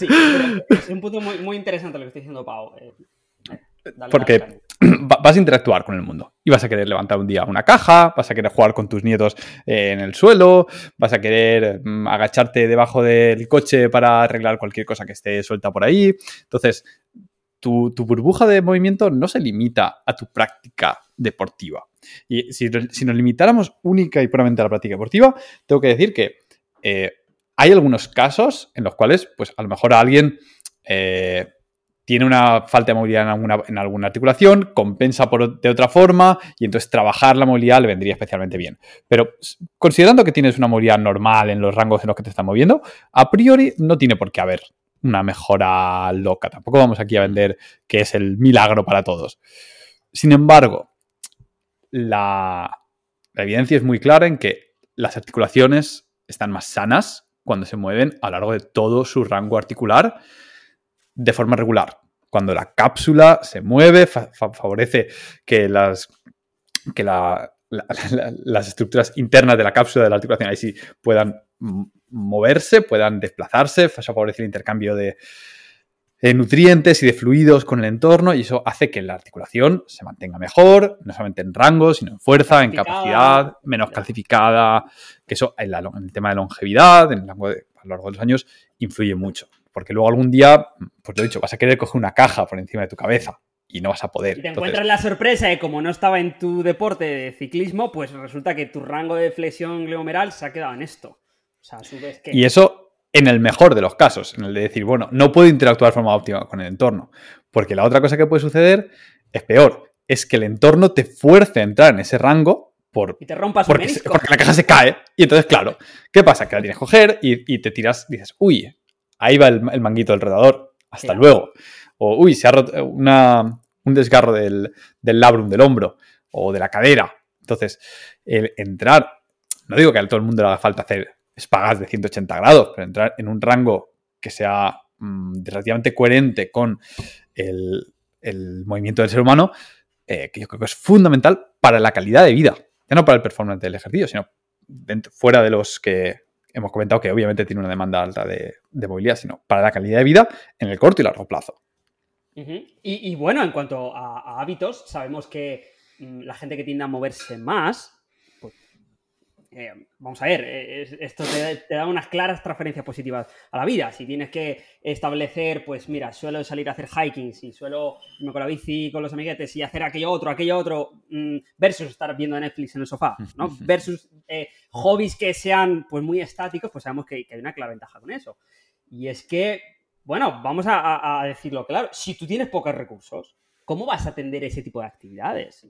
es un punto muy, interesante lo que está diciendo Pau. Eh, eh, Porque (clears throat) vas a interactuar con el mundo y vas a querer levantar un día una caja, vas a querer jugar con tus nietos eh, en el suelo, vas a querer mm, agacharte debajo del coche para arreglar cualquier cosa que esté suelta por ahí. Entonces, tu, burbuja de movimiento no se limita a tu práctica deportiva. Y si, nos limitáramos única y puramente a la práctica deportiva, tengo que decir que hay algunos casos en los cuales, pues a lo mejor alguien eh, tiene una falta de movilidad en alguna, articulación, compensa de otra forma y entonces trabajar la movilidad le vendría especialmente bien. Pero considerando que tienes una movilidad normal en los rangos en los que te estás moviendo, a priori no tiene por qué haber una mejora loca. Tampoco vamos aquí a vender que es el milagro para todos. Sin embargo, la evidencia es muy clara en que las articulaciones están más sanas cuando se mueven a lo largo de todo su rango articular de forma regular. Cuando la cápsula se mueve, favorece que las que las estructuras internas de la cápsula de la articulación ahí sí puedan moverse, puedan desplazarse, favorece el intercambio de, nutrientes y de fluidos con el entorno y eso hace que la articulación se mantenga mejor, no solamente en rango, sino en fuerza, en capacidad, menos calcificada, que eso en, el tema de longevidad, en el largo de, a lo largo de los años, influye mucho. Porque luego algún día, pues lo he dicho, vas a querer coger una caja por encima de tu cabeza y no vas a poder. Y te encuentras la sorpresa de como no estaba en tu deporte de ciclismo, pues resulta que tu rango de flexión glomeral se ha quedado en esto. O sea, a su vez que... Y eso en el mejor de los casos, en el de decir, bueno, no puedo interactuar de forma óptima con el entorno. Porque la otra cosa que puede suceder es peor, es que el entorno te fuerce a entrar en ese rango por, y te rompas porque, porque la caja se cae. Y entonces, claro, ¿qué pasa? Que la tienes que coger y, te tiras, dices, uy, ahí va el, manguito del redador, hasta luego. O, uy, se ha roto una, un desgarro del, del labrum del hombro o de la cadera. Entonces, el entrar, no digo que a todo el mundo le haga falta hacer espagas de 180 grados, pero entrar en un rango que sea mm, relativamente coherente con el, movimiento del ser humano, eh, que yo creo que es fundamental para la calidad de vida. Ya no para el performance del ejercicio, sino fuera de los que hemos comentado que obviamente tiene una demanda alta de, movilidad, sino para la calidad de vida en el corto y largo plazo. y, bueno, en cuanto a, hábitos, sabemos que mm, la gente que tiende a moverse más eh, vamos a ver, eh, esto te, da unas claras transferencias positivas a la vida. Si tienes que establecer, pues mira, suelo salir a hacer hiking, si suelo irme con la bici con los amiguetes y hacer aquello otro, aquello otro, mm, versus estar viendo Netflix en el sofá, ¿no? (laughs) Versus eh, hobbies que sean pues muy estáticos, pues sabemos que, hay una clara ventaja con eso. Y es que, bueno, vamos a decirlo claro, si tú tienes pocos recursos, ¿cómo vas a atender ese tipo de actividades?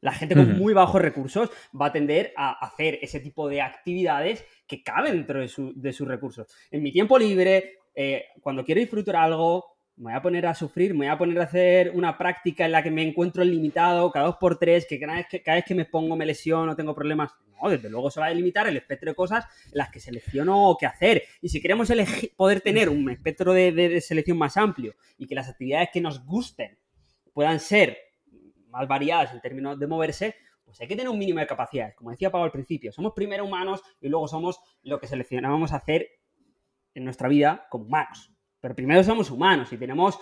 La gente con muy bajos recursos va a tender a hacer ese tipo de actividades que caben dentro de, sus recursos. En mi tiempo libre, eh, cuando quiero disfrutar algo, me voy a poner a sufrir, me voy a poner a hacer una práctica en la que me encuentro limitado cada dos por tres, que cada vez que, cada vez que me pongo me lesiono, tengo problemas. No, desde luego se va a delimitar el espectro de cosas en las que selecciono qué hacer. Y si queremos poder tener un espectro de selección más amplio y que las actividades que nos gusten puedan ser más variadas en términos de moverse, pues hay que tener un mínimo de capacidades. Como decía Pablo al principio, somos primero humanos y luego somos lo que seleccionábamos hacer en nuestra vida como humanos. Pero primero somos humanos y tenemos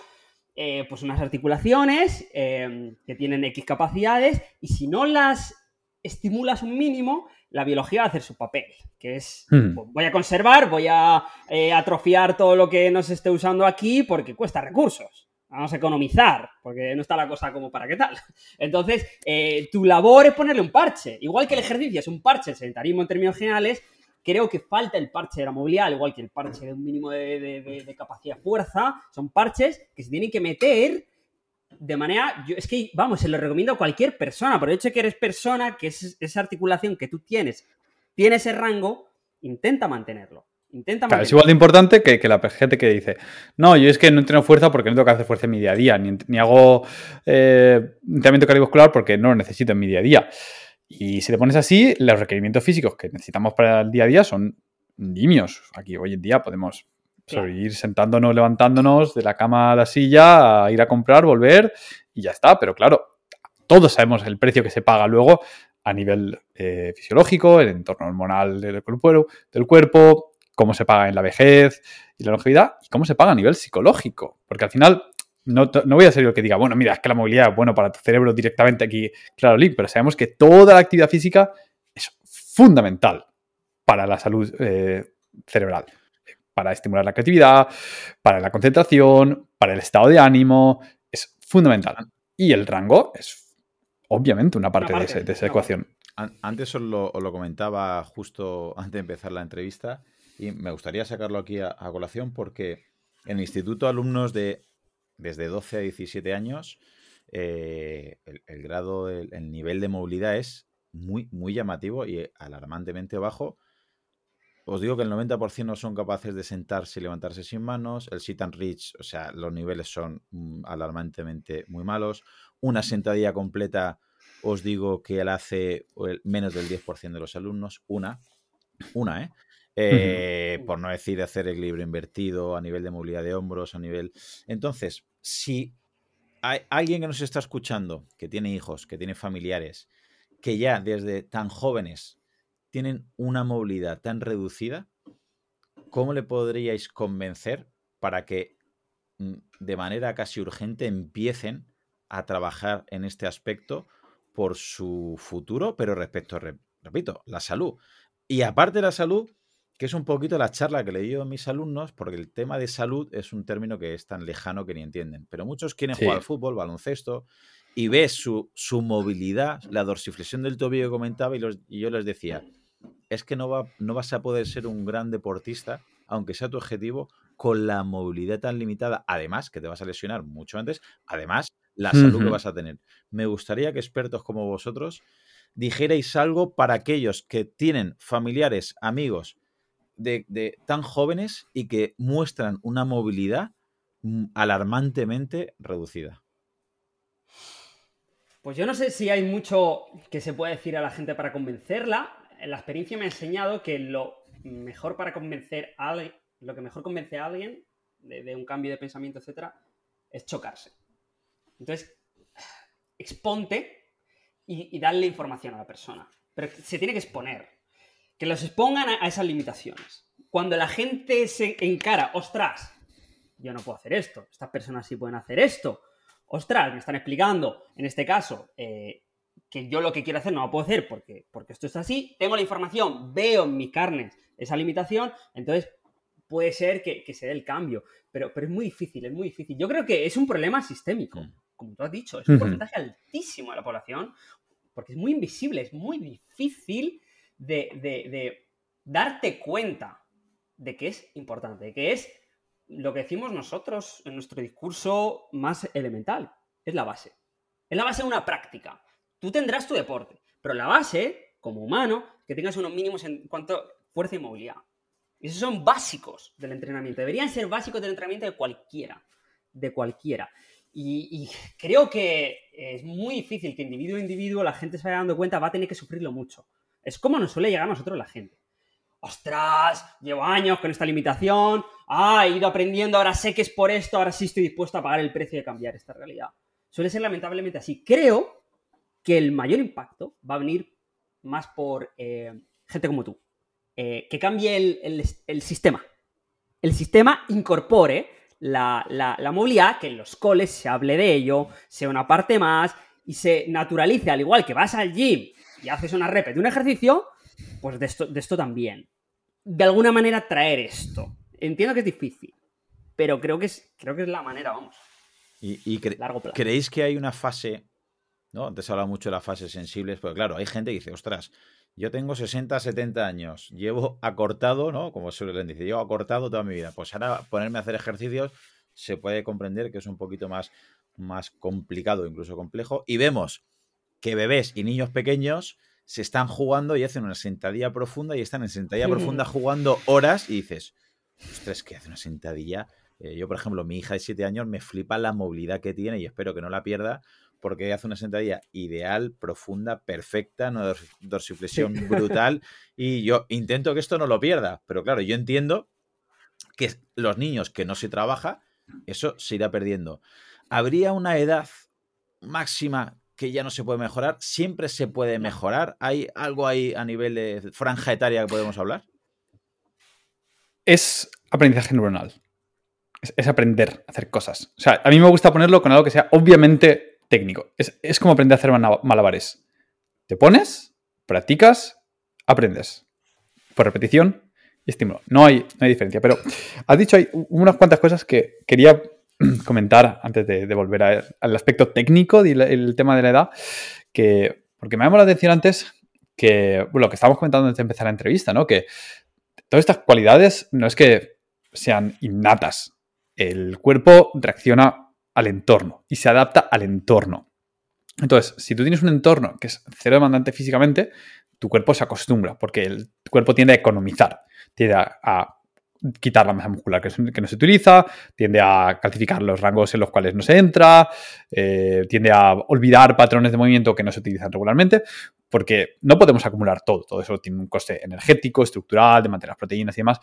eh, pues unas articulaciones eh, que tienen X capacidades y si no las estimulas un mínimo, la biología va a hacer su papel, que es, hmm. pues, voy a conservar, voy a eh, atrofiar todo lo que nos esté usando aquí porque cuesta recursos vamos a economizar, porque no está la cosa como para qué tal. Entonces, eh, tu labor es ponerle un parche. Igual que el ejercicio es un parche, el sedentarismo en términos generales, creo que falta el parche de la movilidad, igual que el parche de un mínimo de, capacidad fuerza, son parches que se tienen que meter de manera, yo, es que, vamos, se lo recomiendo a cualquier persona, por el hecho de que eres persona, que es esa articulación que tú tienes, tiene ese rango, intenta mantenerlo. Intenta es igual de importante que, la gente que dice, no, yo es que no entreno fuerza porque no tengo que hacer fuerza en mi día a día, ni, hago eh, entrenamiento cardiovascular porque no lo necesito en mi día a día. Y si te pones así, los requerimientos físicos que necesitamos para el día a día son nimios. Aquí hoy en día podemos sobrevivir sentándonos, levantándonos de la cama a la silla, a ir a comprar, volver y ya está. Pero claro, todos sabemos el precio que se paga luego a nivel eh, fisiológico, el entorno hormonal del cuerpo, del cuerpo cómo se paga en la vejez y la longevidad y cómo se paga a nivel psicológico. Porque al final, no, voy a ser yo el que diga, bueno, mira, es que la movilidad es bueno para tu cerebro directamente aquí, claro, link, pero sabemos que toda la actividad física es fundamental para la salud eh, cerebral. Para estimular la creatividad, para la concentración, para el estado de ánimo, es fundamental. Y el rango es obviamente una parte, de, esa ecuación. Antes os lo, comentaba justo antes de empezar la entrevista y me gustaría sacarlo aquí a, colación porque en el instituto alumnos de desde 12 a 17 años, eh, el, grado, el, nivel de movilidad es muy, muy llamativo y alarmantemente bajo. Os digo que el 90% no son capaces de sentarse y levantarse sin manos. El sit and reach, o sea, los niveles son mm, alarmantemente muy malos. Una sentadilla completa, os digo que la hace menos del 10% de los alumnos. Una, una, ¿eh? Eh, por no decir hacer equilibrio invertido a nivel de movilidad de hombros, a nivel... Entonces, si hay alguien que nos está escuchando, que tiene hijos, que tiene familiares, que ya desde tan jóvenes tienen una movilidad tan reducida, ¿cómo le podríais convencer para que mm, de manera casi urgente empiecen a trabajar en este aspecto por su futuro, pero respecto, repito, la salud? Y aparte de la salud, que es un poquito la charla que le digo a mis alumnos, porque el tema de salud es un término que es tan lejano que ni entienden. Pero muchos quieren jugar al fútbol, baloncesto, y ves su, su, movilidad, la dorsiflexión del tobillo que comentaba, y, y, yo les decía, es que no, va, no vas a poder ser un gran deportista, aunque sea tu objetivo, con la movilidad tan limitada. Además, que te vas a lesionar mucho antes, además, la salud que vas a tener. Me gustaría que expertos como vosotros dijerais algo para aquellos que tienen familiares, amigos, de, tan jóvenes y que muestran una movilidad mm, alarmantemente reducida. Pues yo no sé si hay mucho que se pueda decir a la gente para convencerla. La experiencia me ha enseñado que lo mejor para convencer a alguien, lo que mejor convence a alguien de, un cambio de pensamiento, etcétera, es chocarse. Entonces, exponte y, y darle información a la persona. Pero se tiene que exponer que los expongan a, esas limitaciones. Cuando la gente se encara, ostras, yo no puedo hacer esto, estas personas sí pueden hacer esto, ostras, me están explicando, en este caso, eh, que yo lo que quiero hacer no lo puedo hacer porque, porque esto es así, tengo la información, veo en mis carnes esa limitación, entonces puede ser que, se dé el cambio, pero, pero es muy difícil, es muy difícil. Yo creo que es un problema sistémico, mm. como tú has dicho, es un porcentaje altísimo de la población, porque es muy invisible, es muy difícil de, darte cuenta de que es importante, que es lo que decimos nosotros en nuestro discurso más elemental, es la base. Es la base de una práctica. Tú tendrás tu deporte, pero la base, como humano, que tengas unos mínimos en cuanto a fuerza y movilidad. Y esos son básicos del entrenamiento. Deberían ser básicos del entrenamiento de cualquiera. De cualquiera. Y, y, creo que es muy difícil que individuo a individuo la gente se vaya dando cuenta, va a tener que sufrirlo mucho. Es como nos suele llegar a nosotros la gente. ¡Ostras! Llevo años con esta limitación. Ah, he ido aprendiendo, ahora sé que es por esto, ahora sí estoy dispuesto a pagar el precio de cambiar esta realidad. Suele ser lamentablemente así. Creo que el mayor impacto va a venir más por eh, gente como tú. Eh, que cambie el, sistema. El sistema incorpore la, la, movilidad, que en los coles se hable de ello, sea una parte más y se naturalice, al igual que vas al gym y haces una rep de un ejercicio, pues de esto, de esto también. De alguna manera traer esto. Entiendo que es difícil, pero creo que es, creo que es la manera, vamos. ¿Y, creéis que hay una fase, ¿no? Antes se habla mucho de las fases sensibles, pero claro, hay gente que dice, ostras, yo tengo 60, 70 años, llevo acortado, ¿no? Como suelen decir, llevo acortado toda mi vida. Pues ahora ponerme a hacer ejercicios se puede comprender que es un poquito más, más complicado, incluso complejo. Y vemos que bebés y niños pequeños se están jugando y hacen una sentadilla profunda y están en sentadilla profunda (laughs) jugando horas y dices, ostras, que hace una sentadilla. Eh, yo, por ejemplo, mi hija de 7 años me flipa la movilidad que tiene y espero que no la pierda porque hace una sentadilla ideal, profunda, perfecta, una dorsiflexión (laughs) brutal y yo intento que esto no lo pierda, pero claro, yo entiendo que los niños que no se trabaja, eso se irá perdiendo. ¿Habría una edad máxima que ya no se puede mejorar? ¿Siempre se puede mejorar? ¿Hay algo ahí a nivel de franja etaria que podemos hablar? Es aprendizaje neuronal. Es, aprender a hacer cosas. O sea, a mí me gusta ponerlo con algo que sea obviamente técnico. Es, como aprender a hacer malabares. Te pones, practicas, aprendes. Por repetición y estímulo. No hay, no hay diferencia. Pero has dicho hay unas cuantas cosas que quería (clears throat) comentar antes de, volver al aspecto técnico del tema de la edad, que, porque me llamó la atención antes que, lo que estábamos comentando antes de empezar la entrevista, ¿no? Que todas estas cualidades no es que sean innatas. El cuerpo reacciona al entorno y se adapta al entorno. Entonces, si tú tienes un entorno que es cero demandante físicamente, tu cuerpo se acostumbra, porque el cuerpo tiende a economizar, tiende a quitar la masa muscular que, no se utiliza, tiende a calcificar los rangos en los cuales no se entra, eh, tiende a olvidar patrones de movimiento que no se utilizan regularmente. porque no podemos acumular todo. Todo eso tiene un coste energético, estructural, de mantener las proteínas y demás,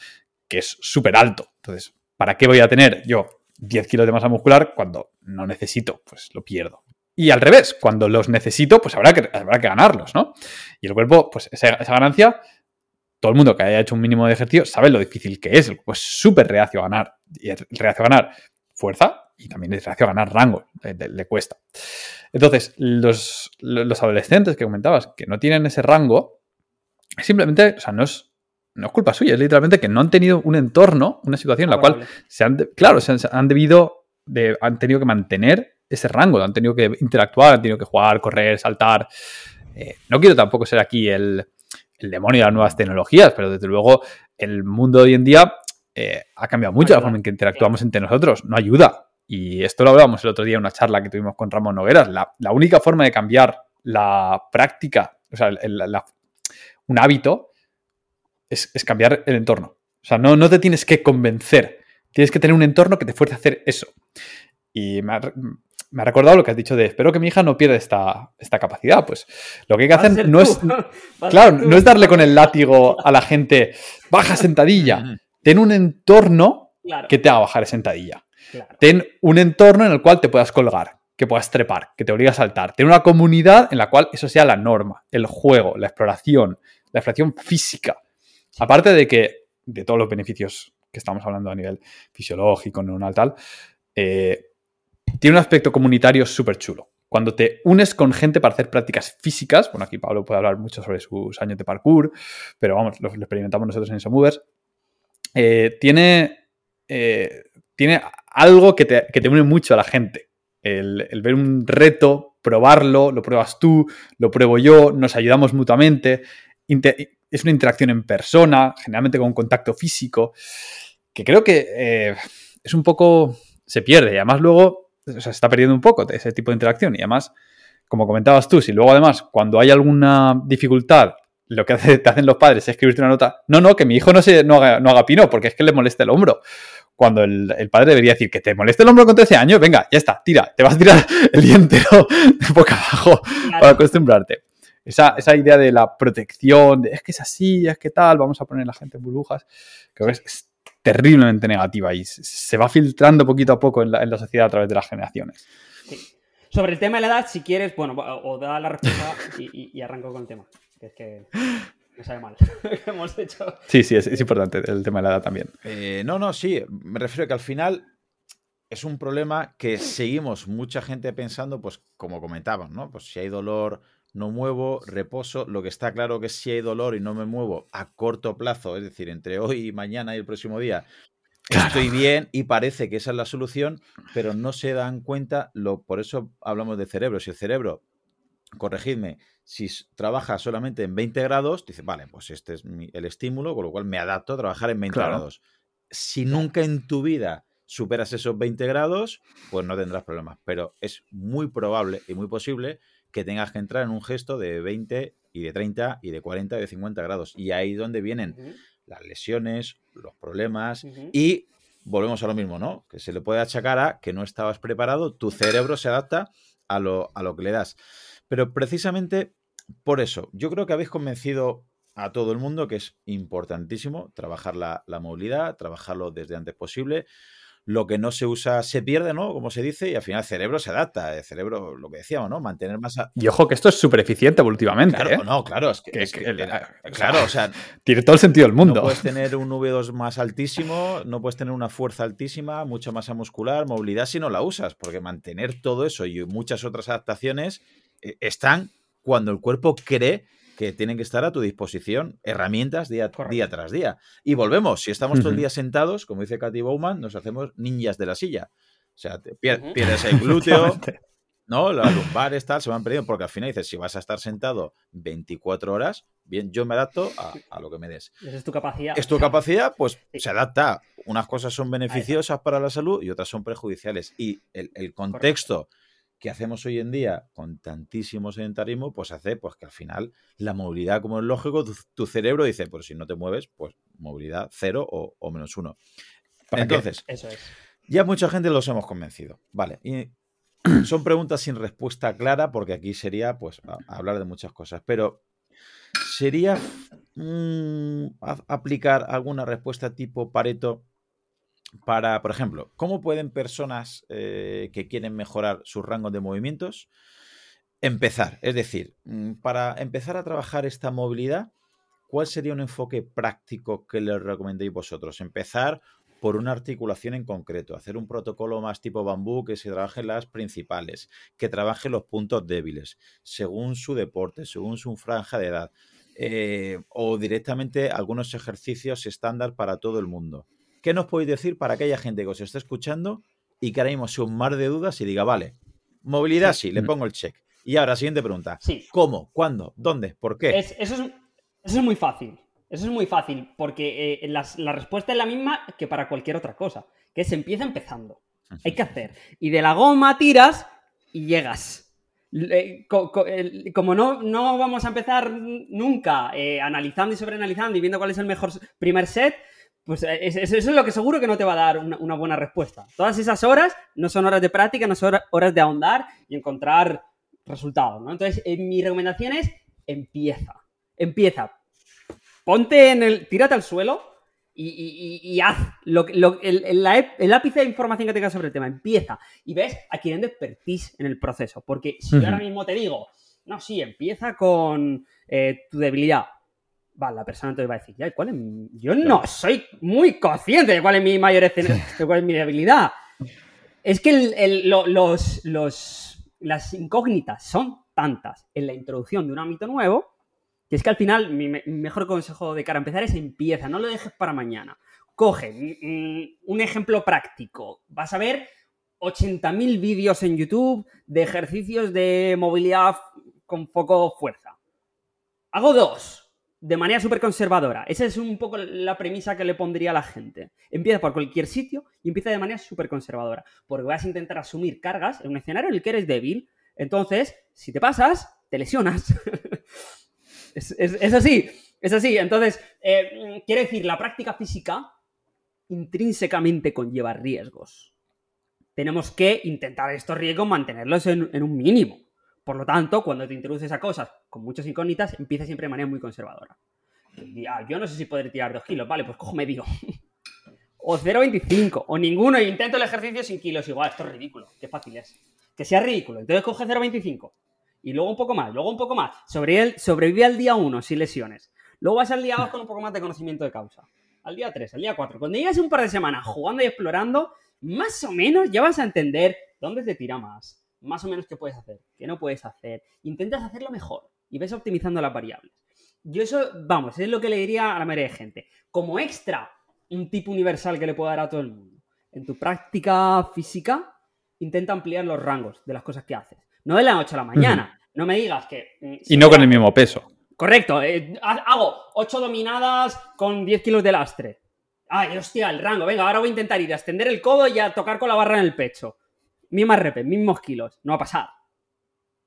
que es súper alto. Entonces, ¿para qué voy a tener yo 10 kilos de masa muscular cuando no necesito? Pues lo pierdo. Y al revés, cuando los necesito, pues habrá que, habrá que ganarlos, ¿no? Y el cuerpo, pues esa, esa ganancia todo el mundo que haya hecho un mínimo de ejercicio sabe lo difícil que es. Pues súper reacio a ganar. Y es reacio a ganar fuerza y también es reacio a ganar rango. Le, cuesta. Entonces, los, adolescentes que comentabas que no tienen ese rango, simplemente, o sea, no es, no es culpa suya, es literalmente que no han tenido un entorno, una situación en la cual se han, claro, se han, debido, de, han tenido que mantener ese rango, han tenido que interactuar, han tenido que jugar, correr, saltar. Eh, no quiero tampoco ser aquí el, el demonio de las nuevas tecnologías, pero desde luego el mundo de hoy en día eh, ha cambiado mucho la forma en que interactuamos entre nosotros, no ayuda. Y esto lo hablábamos el otro día en una charla que tuvimos con Ramón Nogueras. La, única forma de cambiar la práctica, o sea, un hábito, es, cambiar el entorno. O sea, no, no te tienes que convencer, tienes que tener un entorno que te fuerce a hacer eso. Y me me ha recordado lo que has dicho de espero que mi hija no pierda esta, esta capacidad. Pues lo que hay que hacer no es. (laughs) Claro, no es darle con el látigo a la gente, baja sentadilla. (laughs) Ten un entorno que te haga bajar sentadilla. Ten un entorno en el cual te puedas colgar, que puedas trepar, que te obligue a saltar. Ten una comunidad en la cual eso sea la norma, el juego, la exploración, la exploración física. Aparte de que, de todos los beneficios que estamos hablando a nivel fisiológico, neuronal, tal, eh, tiene un aspecto comunitario súper chulo. Cuando te unes con gente para hacer prácticas físicas, bueno, aquí Pablo puede hablar mucho sobre sus años de parkour, pero vamos, lo, experimentamos nosotros en Isomovers, eh, tiene, eh, tiene algo que te, une mucho a la gente. El, ver un reto, probarlo, lo pruebas tú, lo pruebo yo, nos ayudamos mutuamente. es una interacción en persona, generalmente con contacto físico, que creo que eh, es un poco. se pierde. Y además, luego o sea, se está perdiendo un poco ese tipo de interacción. Y además, como comentabas tú, si luego además cuando hay alguna dificultad, lo que te hacen los padres es escribirte una nota, no, no, que mi hijo no, se, no, haga, no haga pino porque es que le molesta el hombro. Cuando el, padre debería decir que te moleste el hombro con 13 años, venga, ya está, tira, te vas a tirar (laughs) el día entero de boca abajo para acostumbrarte. Esa, esa, idea de la protección, de es que es así, es que tal, vamos a poner a la gente en burbujas, creo que es, terriblemente negativa y se va filtrando poquito a poco en la, sociedad a través de las generaciones. Sobre el tema de la edad, si quieres, bueno, o da la respuesta y, arranco con el tema. Que es que me sabe mal. (laughs) hemos hecho. Sí, sí, es, importante el tema de la edad también. Eh, no, no, sí. Me refiero a que al final es un problema que seguimos mucha gente pensando, pues como comentábamos, ¿no? Pues si hay dolor no muevo, reposo. Lo que está claro que si hay dolor y no me muevo a corto plazo, es decir, entre hoy y mañana y el próximo día, estoy bien y parece que esa es la solución, pero no se dan cuenta, lo, por eso hablamos de cerebro. Si el cerebro, corregidme, si trabaja solamente en 20 grados, dice, vale, pues este es el estímulo, con lo cual me adapto a trabajar en 20 grados. Si nunca en tu vida superas esos 20 grados, pues no tendrás problemas. Pero es muy probable y muy posible que tengas que entrar en un gesto de 20 y de 30 y de 40 y de 50 grados. Y ahí es donde vienen las lesiones, los problemas y volvemos a lo mismo, ¿no? Que se le puede achacar a que no estabas preparado, tu cerebro se adapta a lo, a lo que le das. Pero precisamente por eso, yo creo que habéis convencido a todo el mundo que es importantísimo trabajar la, la movilidad, trabajarlo desde antes posible lo que no se usa se pierde, ¿no? Como se dice, y al final el cerebro se adapta. El cerebro, lo que decíamos, ¿no? Mantener más. Y ojo que esto es súper eficiente evolutivamente. Claro, ¿eh? no, claro, es que. claro, o sea. (laughs) Tiene todo el sentido del mundo. No puedes tener un (laughs) V2 más altísimo, no puedes tener una fuerza altísima, mucha masa muscular, movilidad si no la usas, porque mantener todo eso y muchas otras adaptaciones eh, están cuando el cuerpo cree que tienen que estar a tu disposición herramientas día, día tras día. Y volvemos, si estamos todo el día sentados, como dice Katy Bowman, nos hacemos ninjas de la silla. O sea, te pierdes el glúteo, ¿no? Las lumbares, tal, se van perdiendo, porque al final dices, si vas a estar sentado 24 horas, bien, yo me adapto a, lo que me des. es tu capacidad. Es tu capacidad, pues se adapta. Unas cosas son beneficiosas para la salud y otras son perjudiciales. Y el, contexto que hacemos hoy en día con tantísimo sedentarismo, pues hace pues que al final la movilidad, como es lógico, tu, cerebro dice, pues si no te mueves, pues movilidad cero o, menos uno. Entonces, ya mucha gente los hemos convencido. Vale, y (clears throat) son preguntas sin respuesta clara, porque aquí sería pues hablar de muchas cosas. Pero ¿sería mm, aplicar alguna respuesta tipo Pareto para, por ejemplo, cómo pueden personas eh, que quieren mejorar sus rangos de movimientos empezar? Es decir, mm, para empezar a trabajar esta movilidad, ¿cuál sería un enfoque práctico que les recomendéis vosotros? Empezar por una articulación en concreto, hacer un protocolo más tipo bambú que se trabaje las principales, que trabaje los puntos débiles, según su deporte, según su franja de edad, eh, o directamente algunos ejercicios estándar para todo el mundo. ¿Qué nos podéis decir para aquella gente que os está escuchando y que ahora mismo sea un mar de dudas y diga, vale, movilidad sí, le mm. pongo el check. Y ahora, siguiente pregunta. Sí. ¿Cómo? ¿Cuándo? ¿Dónde? ¿Por qué? eso, es, eso es muy fácil. Eso es muy fácil, porque eh, la respuesta es la misma que para cualquier otra cosa, que se empieza empezando. Hay que hacer. Y de la goma tiras y llegas. como no, no, vamos a empezar nunca eh, analizando y sobreanalizando y viendo cuál es el mejor primer set, pues eh, eso es lo que seguro que no te va a dar una, buena respuesta. Todas esas horas no son horas de práctica, no son horas de ahondar y encontrar resultados. ¿no? Entonces, mi recomendación es empieza. Empieza ponte en el. tírate al suelo y, haz lo, el, ápice de información que tengas sobre el tema. Empieza y ves adquiriendo expertise en el proceso. Porque si yo ahora mismo te digo, no, sí, empieza con eh, tu debilidad. Vale, la persona entonces va a decir, ya, ¿cuál es mi... Yo no soy muy consciente de cuál es mi mayor escena, (laughs) de cuál es mi debilidad. Es que los, los, las incógnitas son tantas en la introducción de un ámbito nuevo que es que al final mi, mejor consejo de cara a empezar es empieza, no lo dejes para mañana. Coge un ejemplo práctico. Vas a ver 80.000 vídeos en YouTube de ejercicios de movilidad con poco fuerza. Hago dos de manera súper conservadora. Esa es un poco la premisa que le pondría a la gente. Empieza por cualquier sitio y empieza de manera súper conservadora. Porque vas a intentar asumir cargas en un escenario en el que eres débil. Entonces, si te pasas, te lesionas. (laughs) Es, así, es así. Entonces, eh, quiere decir, la práctica física intrínsecamente conlleva riesgos. Tenemos que intentar estos riesgos mantenerlos en, un mínimo. Por lo tanto, cuando te introduces a cosas con muchas incógnitas, empieza siempre de manera muy conservadora. Yo no sé si podré tirar dos kilos, vale, pues cojo medio. (laughs) o 0,25, o ninguno, e intento el ejercicio sin kilos. Igual, esto es ridículo, qué fácil es. Que sea ridículo. Entonces coge 0,25 y luego un poco más, luego un poco más. Sobre sobrevive al día 1 sin lesiones. Luego vas al día 2 con un poco más de conocimiento de causa. Al día 3, al día 4. Cuando llegas un par de semanas jugando y explorando, más o menos ya vas a entender dónde te tira más, más o menos qué puedes hacer, qué no puedes hacer. Intentas hacerlo mejor y ves optimizando las variables. Yo eso, vamos, es lo que le diría a la mayoría de gente. Como extra, un tipo universal que le puedo dar a todo el mundo. En tu práctica física, intenta ampliar los rangos de las cosas que haces. No de la noche a la mañana. No me digas que. Mm, y no con el mismo peso. Correcto. Eh, hago 8 dominadas con 10 kilos de lastre. Ay, hostia, el rango. Venga, ahora voy a intentar ir a extender el codo y a tocar con la barra en el pecho. Mismas repes, mismos kilos. No va a pasar.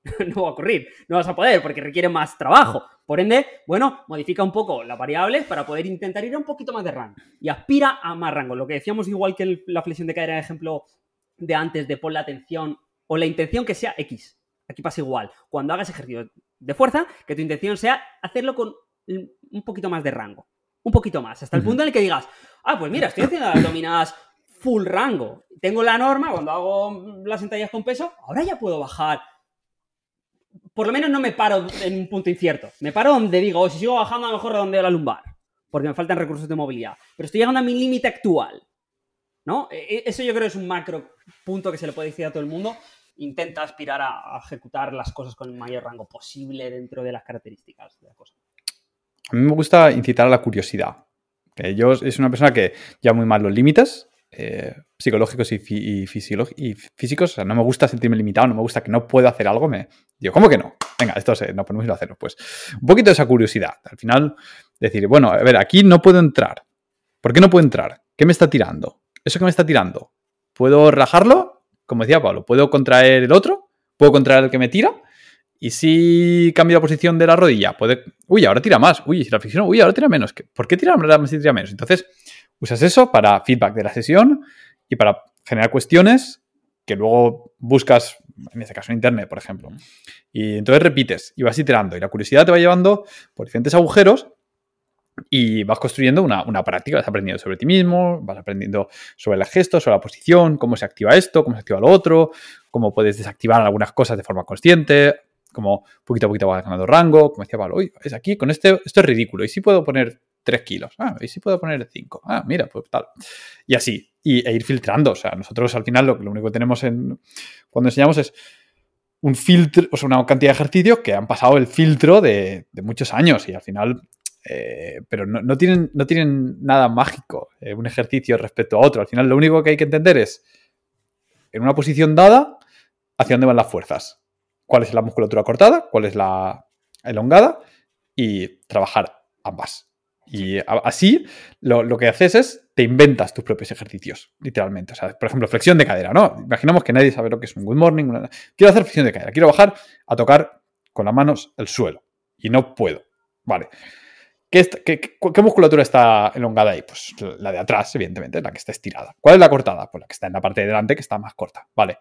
(laughs) no va a ocurrir. No vas a poder porque requiere más trabajo. Por ende, bueno, modifica un poco las variables para poder intentar ir a un poquito más de rango. Y aspira a más rango. Lo que decíamos igual que la flexión de cadera, el ejemplo de antes de pon la atención o la intención que sea X. Aquí pasa igual. Cuando hagas ejercicio de fuerza, que tu intención sea hacerlo con un poquito más de rango. Un poquito más. Hasta el punto en el que digas, ah, pues mira, estoy haciendo las dominadas full rango. Tengo la norma, cuando hago las sentadillas con peso, ahora ya puedo bajar. Por lo menos no me paro en un punto incierto. Me paro donde digo, oh, si sigo bajando, a lo mejor redondeo la lumbar. Porque me faltan recursos de movilidad. Pero estoy llegando a mi límite actual. ¿No? E, e, eso yo creo que es un macro punto que se le puede decir a todo el mundo intenta aspirar a, ejecutar las cosas con el mayor rango posible dentro de las características de la cosa. A mí me gusta incitar a la curiosidad. Yo es una persona que lleva muy mal los límites eh, psicológicos y, físicos. O sea, no me gusta sentirme limitado, no me gusta que no puedo hacer algo. Me digo, ¿cómo que no? Venga, esto no podemos ir a hacerlo. Pues un poquito de esa curiosidad. Al final, decir, bueno, a ver, aquí no puedo entrar. ¿Por qué no puedo entrar? ¿Qué me está tirando? ¿Eso que me está tirando? ¿Puedo rajarlo? como decía Pablo, puedo contraer el otro, puedo contraer el que me tira, y si cambio la posición de la rodilla, puede. Uy, ahora tira más. Uy, si la fricción, uy, ahora tira menos. ¿Por qué tira más y tira menos? Entonces, usas eso para feedback de la sesión y para generar cuestiones que luego buscas en este caso en Internet, por ejemplo. Y entonces repites y vas iterando y la curiosidad te va llevando por diferentes agujeros y vas construyendo una, una, práctica, vas aprendiendo sobre ti mismo, vas aprendiendo sobre el gesto, sobre la posición, cómo se activa esto, cómo se activa lo otro, cómo puedes desactivar algunas cosas de forma consciente, como poquito a poquito vas ganando rango, como decía Pablo, oye, es aquí, con este, esto es ridículo, ¿y si puedo poner 3 kilos? Ah, ¿y si puedo poner 5? Ah, mira, pues tal. Y así, y, e ir filtrando, o sea, nosotros al final lo, lo único que tenemos en, cuando enseñamos es un filtro, o sea, una cantidad de ejercicios que han pasado el filtro de, muchos años y al final eh, pero no, tienen, no tienen nada mágico eh, un ejercicio respecto a otro. Al final lo único que hay que entender es, en una posición dada, hacia dónde van las fuerzas. ¿Cuál es la musculatura cortada? ¿Cuál es la elongada? Y trabajar ambas. Y así lo, que haces es, te inventas tus propios ejercicios, literalmente. O sea, por ejemplo, flexión de cadera, ¿no? Imaginamos que nadie sabe lo que es un good morning. Quiero hacer flexión de cadera, quiero bajar a tocar con las manos el suelo. Y no puedo. Vale. ¿Qué, musculatura está elongada ahí? Pues la de atrás, evidentemente, la que está estirada. ¿Cuál es la cortada? Pues la que está en la parte de delante, que está más corta. Vale.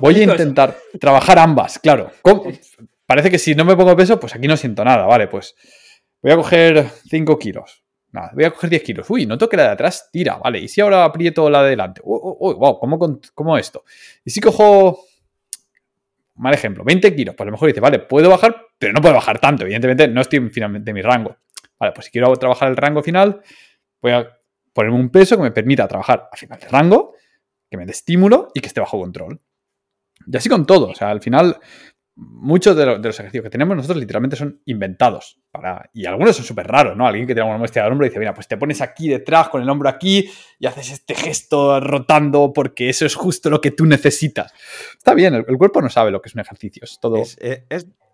Voy a intentar trabajar ambas, claro. Parece que si no me pongo peso, pues aquí no siento nada. Vale, pues voy a coger 5 kilos. Nada, voy a coger 10 kilos. Uy, noto que la de atrás tira, vale. ¿Y si ahora aprieto la de delante? Uy, wow, ¿cómo, ¿cómo esto? ¿Y si cojo mal ejemplo, 20 kilos, pues a lo mejor dice, vale, puedo bajar, pero no puedo bajar tanto, evidentemente no estoy finalmente en mi rango. Vale, pues si quiero trabajar el rango final, voy a ponerme un peso que me permita trabajar al final del rango, que me dé estímulo y que esté bajo control. Y así con todo. O sea, al final, muchos de, los ejercicios que tenemos nosotros literalmente son inventados. Para, y algunos son súper raros, ¿no? Alguien que tiene una muestra de hombro y dice, mira, pues te pones aquí detrás con el hombro aquí y haces este gesto rotando porque eso es justo lo que tú necesitas. Está bien, el, cuerpo no sabe lo que es un ejercicio, es todo... Eh,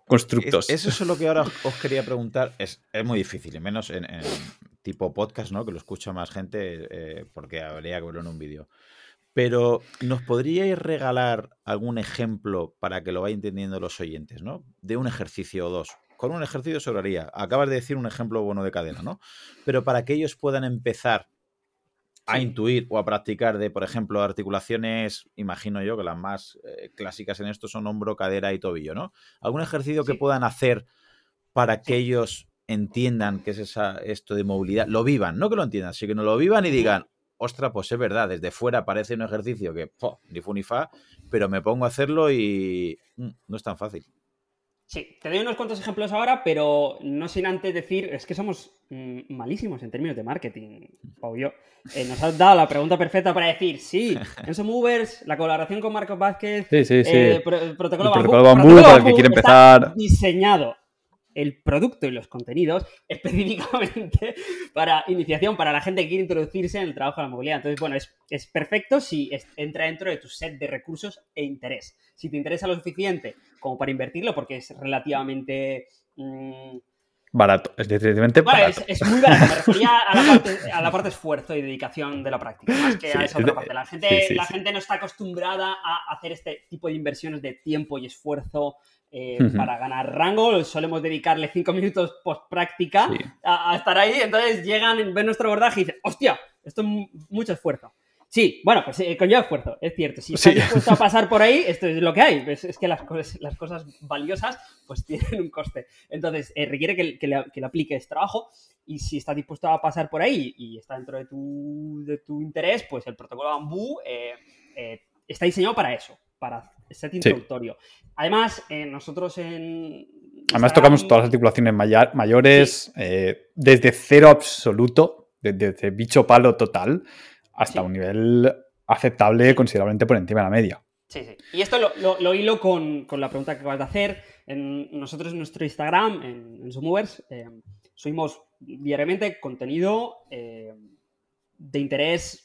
constructos. eso es lo que ahora os quería preguntar. Es, muy difícil, y menos en, tipo podcast, ¿no? Que lo escucha más gente, eh, porque habría que verlo en un vídeo. Pero, ¿nos podríais regalar algún ejemplo para que lo vayan entendiendo los oyentes, ¿no? De un ejercicio o dos. Con un ejercicio sobraría. Acabas de decir un ejemplo bueno de cadena, ¿no? Pero para que ellos puedan empezar a intuir o a practicar de, por ejemplo, articulaciones, imagino yo que las más eh, clásicas en esto son hombro, cadera y tobillo, ¿no? ¿Algún ejercicio que puedan hacer para que ellos entiendan qué es esa, esto de movilidad? Lo vivan, no que lo entiendan, sino que no lo vivan y digan, ostra, pues es verdad, desde fuera parece un ejercicio que ni fu ni fa, pero me pongo a hacerlo y mm, no es tan fácil. Sí, te doy unos cuantos ejemplos ahora, pero no sin antes decir, es que somos mm, malísimos en términos de marketing, Pau yo. Eh, nos has dado la pregunta perfecta para decir, sí, (laughs) Enso Movers, la colaboración con Marcos Vázquez, sí, sí, sí. Eh, el protocolo, protocolo Bambú, para el que quiere empezar. diseñado el producto y los contenidos (laughs) específicamente para iniciación, para la gente que quiere introducirse en el trabajo de la movilidad. Entonces, bueno, es, perfecto si entra dentro de tu set de recursos e interés. Si te interesa lo suficiente como para invertirlo, porque es relativamente... Mm, barato, es definitivamente barato. Es, muy barato, me refería a la, parte, (laughs) a la parte esfuerzo y dedicación de la práctica, más que a esa otra parte. La gente, la gente no está acostumbrada a hacer este tipo de inversiones de tiempo y esfuerzo eh, para ganar rango. Solemos dedicarle cinco minutos post práctica a, estar ahí. Entonces llegan, ven nuestro abordaje y dicen, hostia, esto es mucho esfuerzo. Sí, bueno, pues eh, conlleva esfuerzo, es cierto. Si estás dispuesto a (laughs) pasar por ahí, esto es lo que hay. Es, que las cosas, las cosas valiosas pues (laughs) tienen un coste. Entonces, eh, requiere que, le, apliques trabajo y si estás dispuesto a pasar por ahí y está dentro de tu, de tu interés, pues el protocolo Bambú está diseñado para eso, para set introductorio. Además, eh, nosotros en. Además, tocamos todas las articulaciones mayores, eh, desde cero absoluto, desde, bicho palo total, hasta un nivel aceptable, considerablemente por encima de la media. Sí, sí. Y esto lo, hilo con, la pregunta que acabas de hacer. En, nosotros en nuestro Instagram, en, en eh, subimos diariamente contenido de interés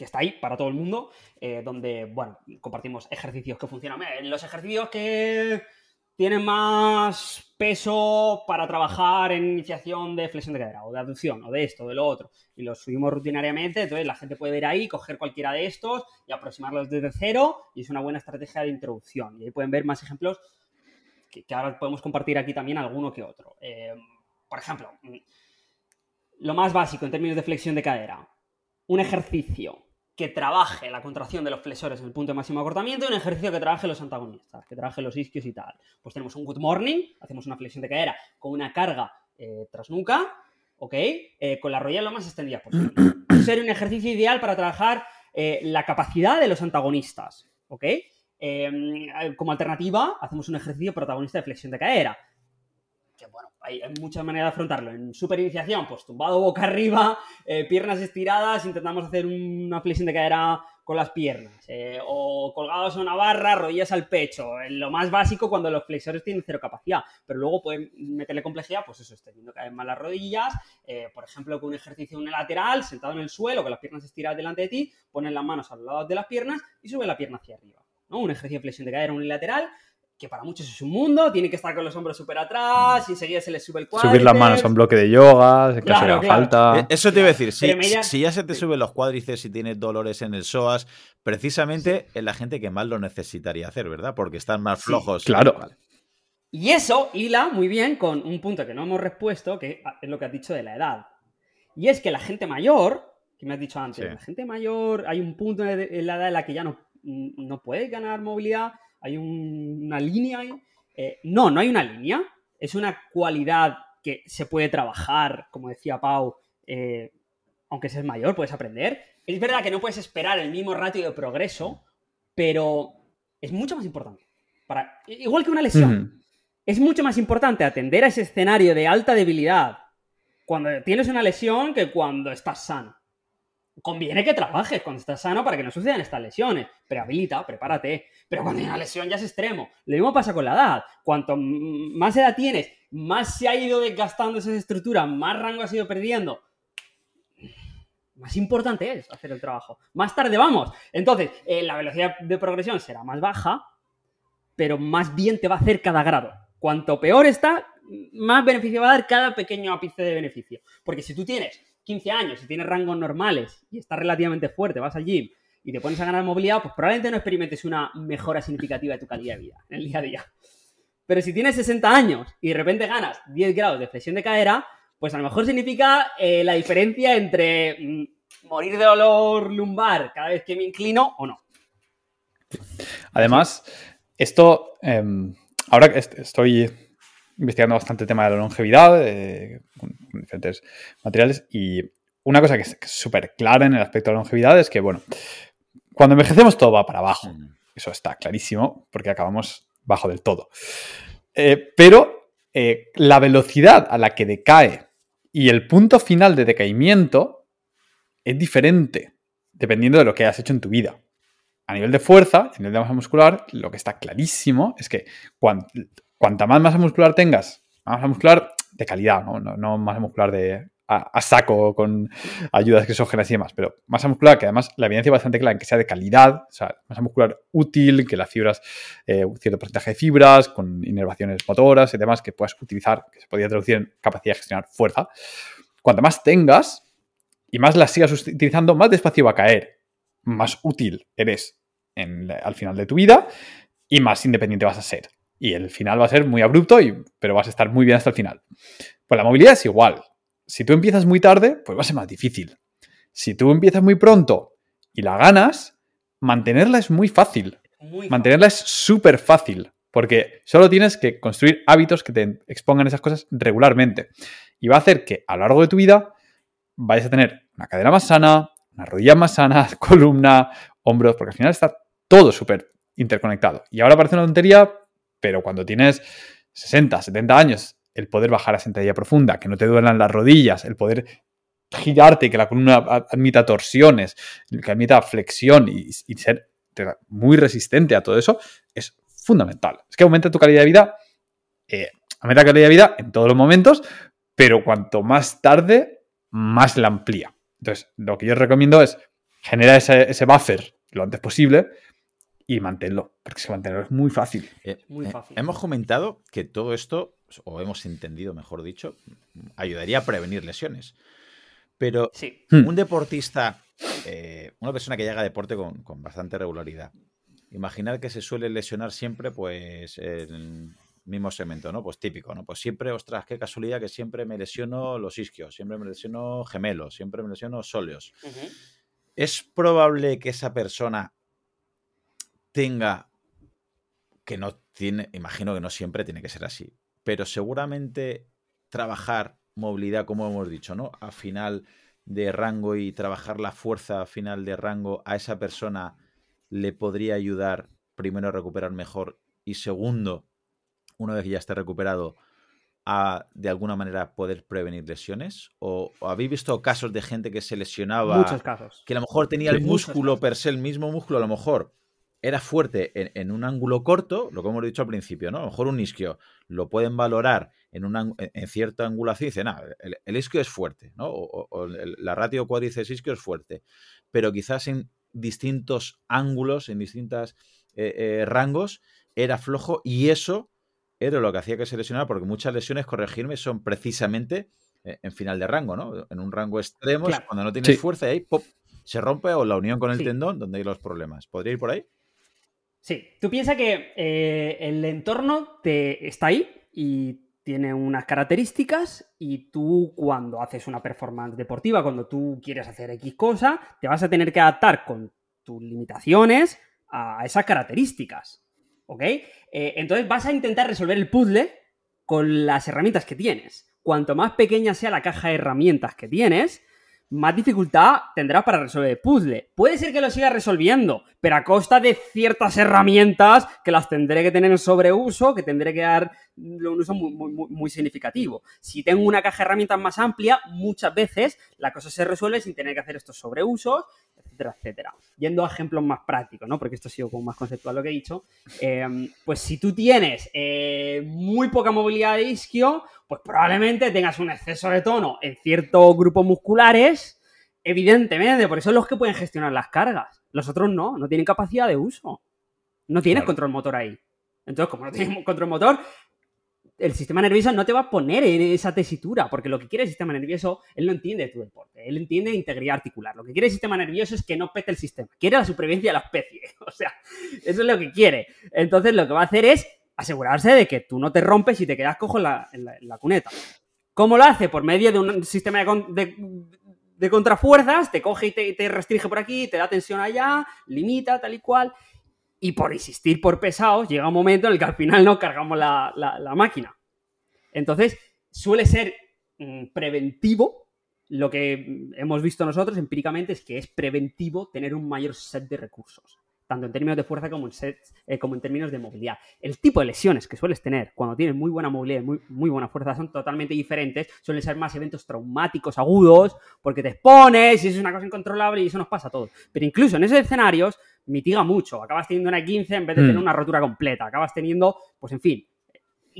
que está ahí para todo el mundo, eh, donde, bueno, compartimos ejercicios que funcionan. Los ejercicios que tienen más peso para trabajar en iniciación de flexión de cadera o de aducción o de esto, de lo otro, y los subimos rutinariamente, entonces la gente puede ir ahí, coger cualquiera de estos y aproximarlos desde cero y es una buena estrategia de introducción. Y ahí pueden ver más ejemplos que, ahora podemos compartir aquí también alguno que otro. Eh, por ejemplo, lo más básico en términos de flexión de cadera, un ejercicio que trabaje la contracción de los flexores en el punto de máximo acortamiento y un ejercicio que trabaje los antagonistas, que trabaje los isquios y tal. Pues tenemos un good morning, hacemos una flexión de cadera con una carga eh, tras nuca, ¿ok? Eh, con la rodilla lo más extendida posible. (clears throat) sería un ejercicio ideal para trabajar eh, la capacidad de los antagonistas, ¿ok? como alternativa, hacemos un ejercicio protagonista de flexión de cadera que bueno, hay, muchas maneras de afrontarlo. En super iniciación, pues tumbado boca (laughs) arriba, eh, piernas estiradas, intentamos hacer una flexión de cadera con las piernas. Eh, o colgados a una barra, rodillas al pecho. En lo más básico cuando los flexores tienen cero capacidad. Pero luego pueden meterle complejidad, pues eso, extendiendo cada vez más las rodillas. Eh, por ejemplo, con un ejercicio unilateral, sentado en el suelo, con las piernas estiradas delante de ti, pones las manos a los lados de las piernas y sube la pierna hacia arriba. ¿no? Un ejercicio de flexión de cadera unilateral que para muchos es un mundo, tiene que estar con los hombros súper atrás, y enseguida se le sube el cuádriceps. Subir las manos a un bloque de yoga, que claro, falta. Eh, eso te iba a decir, si, ya se te suben los cuádriceps y tienes dolores en el psoas, precisamente es la gente que más lo necesitaría hacer, ¿verdad? Porque están más flojos. claro. Y eso hila muy bien con un punto que no hemos respuesto, que es lo que has dicho de la edad. Y es que la gente mayor, que me has dicho antes, la gente mayor, hay un punto en la edad en la que ya no, no puede ganar movilidad hay una línea ahí. Eh, no, no hay una línea. Es una cualidad que se puede trabajar, como decía Pau, eh, aunque seas mayor, puedes aprender. Es verdad que no puedes esperar el mismo ratio de progreso, pero es mucho más importante. Para, igual que una lesión. Es mucho más importante atender a ese escenario de alta debilidad cuando tienes una lesión que cuando estás sano conviene que trabajes cuando estás sano para que no sucedan estas lesiones. Prehabilita, prepárate. Pero cuando hay una lesión ya es extremo. Lo mismo pasa con la edad. Cuanto más edad tienes, más se ha ido desgastando esa estructura, más rango has ido perdiendo. Más importante es hacer el trabajo. Más tarde vamos. Entonces, eh, la velocidad de progresión será más baja, pero más bien te va a hacer cada grado. Cuanto peor está, más beneficio va a dar cada pequeño ápice de beneficio. Porque si tú tienes 15 años y tienes rangos normales y estás relativamente fuerte, vas al gym y te pones a ganar movilidad, pues probablemente no experimentes una mejora significativa de tu calidad de vida en el día a día. Pero si tienes 60 años y de repente ganas 10 grados de flexión de cadera, pues a lo mejor significa eh, la diferencia entre mm, morir de dolor lumbar cada vez que me inclino o no. Además, esto, em, ahora estoy investigando bastante el tema de la longevidad eh, con, diferentes materiales y una cosa que es súper clara en el aspecto de la longevidad es que, bueno, cuando envejecemos todo va para abajo. Eso está clarísimo porque acabamos bajo del todo. Eh, pero eh, la velocidad a la que decae y el punto final de decaimiento es diferente dependiendo de lo que hayas hecho en tu vida. A nivel de fuerza, a nivel de masa muscular, lo que está clarísimo es que cuando, cuanta más masa muscular tengas, masa muscular de calidad, no, no, masa muscular de a, saco con ayudas exógenas y demás, pero masa muscular que además la evidencia es bastante clara en que sea de calidad, o sea, masa muscular útil, que las fibras, eh, un cierto porcentaje de fibras, con inervaciones motoras y demás que puedas utilizar, que se podría traducir en capacidad de gestionar fuerza. Cuanto más tengas y más las sigas utilizando, más despacio va a caer, más útil eres al final de tu vida y más independiente vas a ser y el final va a ser muy abrupto, y, pero vas a estar muy bien hasta el final. Pues la movilidad es igual. Si tú empiezas muy tarde, pues va a ser más difícil. Si tú empiezas muy pronto y la ganas, mantenerla es muy fácil. mantenerla es súper fácil, porque solo tienes que construir hábitos que te expongan esas cosas regularmente. Y va a hacer que a lo largo de tu vida vayas a tener una cadera más sana, una rodilla más sana, (laughs) columna, hombros, porque al final está todo súper interconectado. Y ahora parece una tontería, pero cuando tienes 60, 70 años, el poder bajar a sentadilla profunda, que no te duelan las rodillas, el poder girarte que la columna admita torsiones, que admita flexión y, ser muy resistente a todo eso, es fundamental. Es que aumenta tu calidad de vida, eh, aumenta la calidad de vida en todos los momentos, pero cuanto más tarde, más la amplía. Entonces, lo que yo recomiendo es generar ese buffer lo antes posible, y manténlo, porque se mantenerlo es muy fácil. Eh, muy eh, fácil. hemos comentado que todo esto, o hemos entendido, mejor dicho, ayudaría a prevenir lesiones. Pero hmm. un deportista, eh, una persona que llega a deporte con, bastante regularidad, imaginar que se suele lesionar siempre, pues, en el mismo segmento, ¿no? Pues típico, ¿no? Pues siempre, ostras, qué casualidad que siempre me lesiono los isquios, siempre me lesiono gemelos, siempre me lesiono sóleos. es probable que esa persona tenga, que no tiene, imagino que no siempre tiene que ser así, pero seguramente trabajar movilidad, como hemos dicho, ¿no? A final de rango y trabajar la fuerza a final de rango a esa persona le podría ayudar primero a recuperar mejor y segundo, una vez que ya esté recuperado, a de alguna manera poder prevenir lesiones? ¿O, habéis visto casos de gente que se lesionaba? Muchos casos. Que a lo mejor tenía el músculo per se, el mismo músculo, a lo mejor era fuerte en, un ángulo corto, lo que hemos dicho al principio, ¿no? A lo mejor un isquio lo pueden valorar en, una, en cierta angulación y dicen, ah, el, isquio es fuerte, ¿no? O, la ratio cuádriceps isquio es fuerte, pero quizás en distintos ángulos, en distintos eh, eh, rangos, era flojo y eso era lo que hacía que se lesionara, porque muchas lesiones, corregirme, son precisamente eh, en final de rango, ¿no? En un rango extremo, cuando no tienes fuerza y ahí ¡pop! se rompe o la unión con el tendón, donde hay los problemas. ¿Podría ir por ahí? Sí, tú piensas que eh, el entorno te está ahí y tiene unas características y tú cuando haces una performance deportiva, cuando tú quieres hacer X cosa, te vas a tener que adaptar con tus limitaciones a esas características. ¿Ok? Eh, entonces vas a intentar resolver el puzzle con las herramientas que tienes. Cuanto más pequeña sea la caja de herramientas que tienes, más dificultad tendrás para resolver el puzzle. Puede ser que lo siga resolviendo, pero a costa de ciertas herramientas que las tendré que tener en sobreuso, que tendré que dar un uso muy, significativo. Si tengo una caja de herramientas más amplia, muchas veces la cosa se resuelve sin tener que hacer estos sobreusos, etcétera, etcétera. Yendo a ejemplos más prácticos, ¿no? Porque esto ha sido como más conceptual lo que he dicho. Em, pues si tú tienes eh, muy poca movilidad de isquio, pues probablemente tengas un exceso de tono en ciertos grupos musculares, evidentemente, por eso son los que pueden gestionar las cargas. Los otros no, no tienen capacidad de uso. No tienes control motor ahí. Entonces, como no tienes control motor, el sistema nervioso no te va a poner en esa tesitura, porque lo que quiere el sistema nervioso, él no entiende tu deporte, él entiende integridad articular. Lo que quiere el sistema nervioso es que no pete el sistema, quiere la supervivencia de la especie. (laughs) O sea, eso es lo que quiere. Entonces, lo que va a hacer es asegurarse de que tú no te rompes y te quedas cojo en la, cuneta. ¿Cómo lo hace? Por medio de un sistema de, contrafuerzas, te coge y te, restringe por aquí, te da tensión allá, limita, tal y cual. Y por insistir por pesados, llega un momento en el que al final no cargamos la, máquina. Entonces, suele ser mm, preventivo. Lo que hemos visto nosotros empíricamente es que es preventivo tener un mayor set de recursos tanto en términos de fuerza como en, eh, como en términos de movilidad. El tipo de lesiones que sueles tener cuando tienes muy buena movilidad y muy, muy buena fuerza son totalmente diferentes. Suelen ser más eventos traumáticos agudos, porque te expones y es una cosa incontrolable y eso nos pasa a todos. Pero incluso en esos escenarios mitiga mucho. Acabas teniendo una 15 en vez de tener mm. una rotura completa. Acabas teniendo, pues en fin,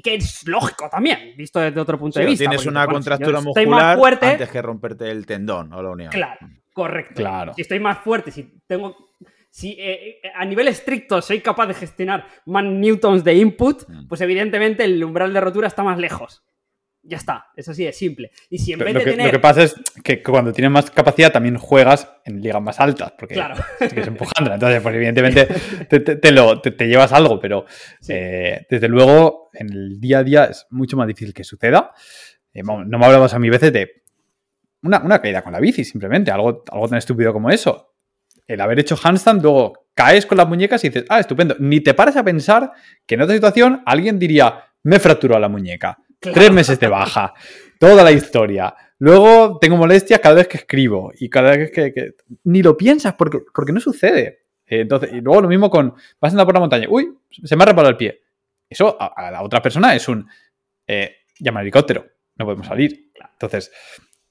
que es lógico también, visto desde otro punto de vista. Tienes una contractura muscular fuerte, antes que romperte el tendón o la unión. Claro, correcto. Claro. Si estoy más fuerte, si tengo si eh, eh, a nivel estricto soy capaz de gestionar más newtons de input, mm. pues evidentemente el umbral de rotura está más lejos. Ya está, es así de simple. Y si en vez lo de que, Lo que pasa es que cuando tienes más capacidad también juegas en ligas más altas, porque claro. sigues empujando. Entonces, pues evidentemente (laughs) te, lo, te, llevas algo, pero eh, desde luego en el día a día es mucho más difícil que suceda. no me hablamos a mí veces de una, una, caída con la bici, simplemente, algo, algo tan estúpido como eso el haber hecho handstand, luego caes con las muñecas y dices, ah, estupendo. Ni te paras a pensar que en otra situación alguien diría, me fracturó la muñeca. Tres meses de baja. Toda la historia. Luego tengo molestias cada vez que escribo y cada vez que. Ni lo piensas porque, porque no sucede. Entonces, y luego lo mismo con. Vas andando por la montaña. Uy, se me ha reparado el pie. Eso a, la otra persona es un. Eh, llama al helicóptero. No podemos salir. Entonces,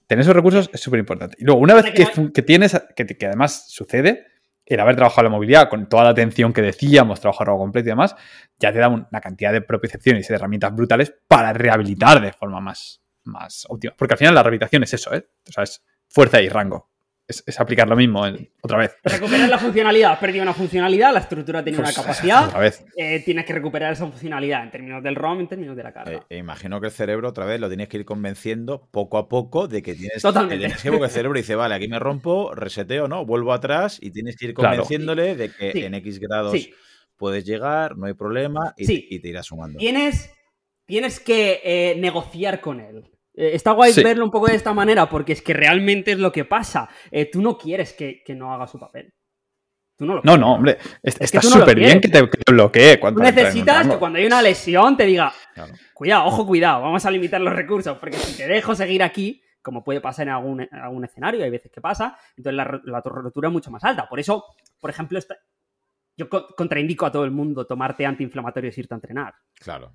tener esos recursos es súper importante. Y luego, una vez que, tienes, que, además sucede, el haber trabajado la movilidad con toda la atención que decíamos, trabajar algo completo y demás, ya te da una cantidad de propiocepciones y de herramientas brutales para rehabilitar de forma más, más óptima. Porque al final la rehabilitación es eso, ¿eh? O sea, es fuerza y rango es, aplicar lo mismo otra vez. Recuperar la funcionalidad. Has perdido una funcionalidad, la estructura tiene una pues, capacidad. Otra vez. Eh, tienes que recuperar esa funcionalidad en términos del ROM, en términos de la carga. Eh, imagino que el cerebro otra vez lo tienes que ir convenciendo poco a poco de que tienes, Totalmente. que el cerebro dice, vale, aquí me rompo, reseteo, ¿no? Vuelvo atrás y tienes que ir convenciéndole de que en X grados puedes llegar, no hay problema y, te, irás sumando. Tienes, tienes que eh, negociar con él. Eh, está guay verlo un poco de esta manera porque es que realmente es lo que pasa. Eh, tú no quieres que, no haga su papel. Tú no, lo no, no, hombre. está súper bien que te, bloquee. Tú necesitas que cuando hay una lesión te diga, cuidado, ojo, cuidado, vamos a limitar los recursos porque si te dejo seguir aquí, como puede pasar en algún, algún escenario, hay veces que pasa, entonces la, la rotura es mucho más alta. Por eso, por ejemplo, yo contraindico a todo el mundo tomarte antiinflamatorios y irte a entrenar. Claro.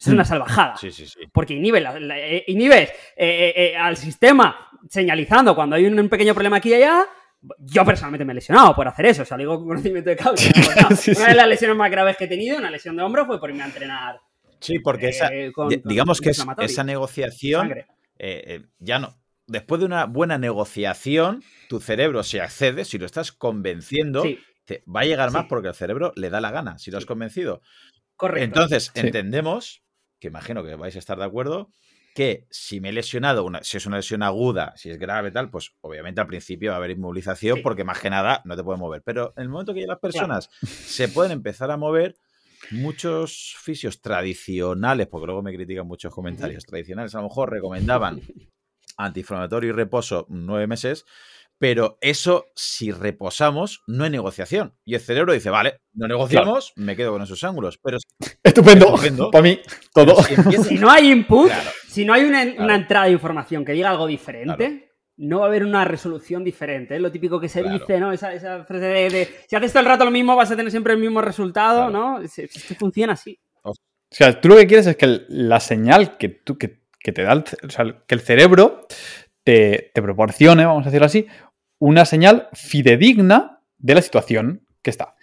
Es una mm. salvajada. Sí, sí, sí. Porque inhibes, eh, inhibes eh, eh, al sistema señalizando cuando hay un pequeño problema aquí y allá. Yo personalmente me he lesionado por hacer eso, o sea, digo con conocimiento de causa. (laughs) una de las lesiones más graves que he tenido, una lesión de hombro, fue por irme a entrenar. Sí, porque esa, digamos que esa negociación ya no. Después de una buena negociación, tu cerebro se accede, si lo estás convenciendo, va a llegar más porque el cerebro le da la gana, si lo has convencido. Correcto. Entonces, entendemos que imagino que vais a estar de acuerdo, que si me he lesionado, una, si es una lesión aguda, si es grave tal, pues obviamente al principio va a haber inmovilización porque más que nada no te puedes mover. Pero en el momento que ya las personas se pueden empezar a mover, muchos fisios tradicionales, porque luego me critican muchos comentarios tradicionales, a lo mejor recomendaban (laughs) antiinflamatorio y reposo nueve meses, pero eso, si reposamos, no hay negociación. Y el cerebro dice, vale, no negociamos, me quedo con esos ángulos. Pero (laughs) estupendo, para mí, todo. Si, no hay input, si no hay una, entrada de información que diga algo diferente, no va a haber una resolución diferente. Es lo típico que se dice, ¿no? Esa, frase de, si haces todo el rato lo mismo, vas a tener siempre el mismo resultado, ¿no? Es, que funciona así. O sea, tú lo que quieres es que la señal que, tú, que, te da, el, o sea, que el cerebro te, proporcione, vamos a decirlo así, una señal fidedigna de la situación que está.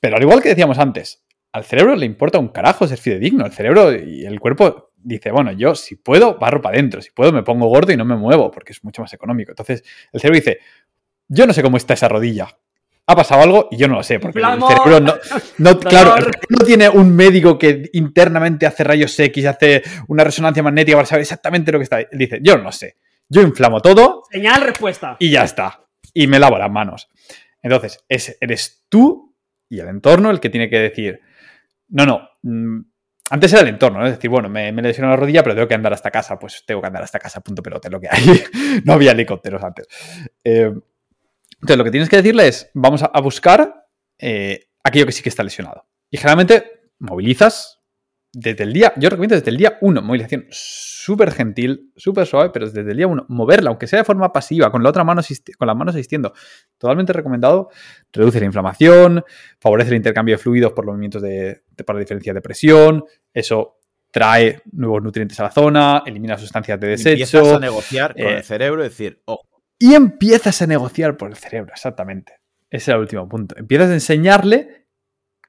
Pero al igual que decíamos antes, al cerebro le importa un carajo ser fidedigno. El cerebro y el cuerpo dice, bueno, yo si puedo, barro para adentro. Si puedo, me pongo gordo y no me muevo, porque es mucho más económico. Entonces, el cerebro dice, yo no sé cómo está esa rodilla. Ha pasado algo y yo no lo sé, porque el cerebro no, no claro, no tiene un médico que internamente hace rayos X, hace una resonancia magnética para saber exactamente lo que está. Él dice, yo no lo sé. Yo inflamo todo. Señal, respuesta. Y ya está. Y me lavo las manos. Entonces, es, eres tú y el entorno el que tiene que decir, no, no. Mm, antes era el entorno, ¿no? Es decir, bueno, me, me lesionado la rodilla, pero tengo que andar hasta casa. Pues tengo que andar hasta casa, punto pelote, lo que hay. (laughs) no había helicópteros antes. Eh, entonces, lo que tienes que decirle es, vamos a, buscar eh, aquello que sí que está lesionado. Y generalmente movilizas desde el día, yo recomiendo desde el día 1, movilización súper gentil, súper suave, pero desde el día 1, moverla, aunque sea de forma pasiva, con la otra mano, con las manos asistiendo. Totalmente recomendado. Reduce la inflamación, favorece el intercambio de fluidos por los movimientos de, para diferencia de presión. Eso trae nuevos nutrientes a la zona, elimina sustancias de desecho. Empiezas a negociar con el eh, cerebro y decir, oh. Y empiezas a negociar por el cerebro, exactamente. Ese es el último punto. Empiezas a enseñarle,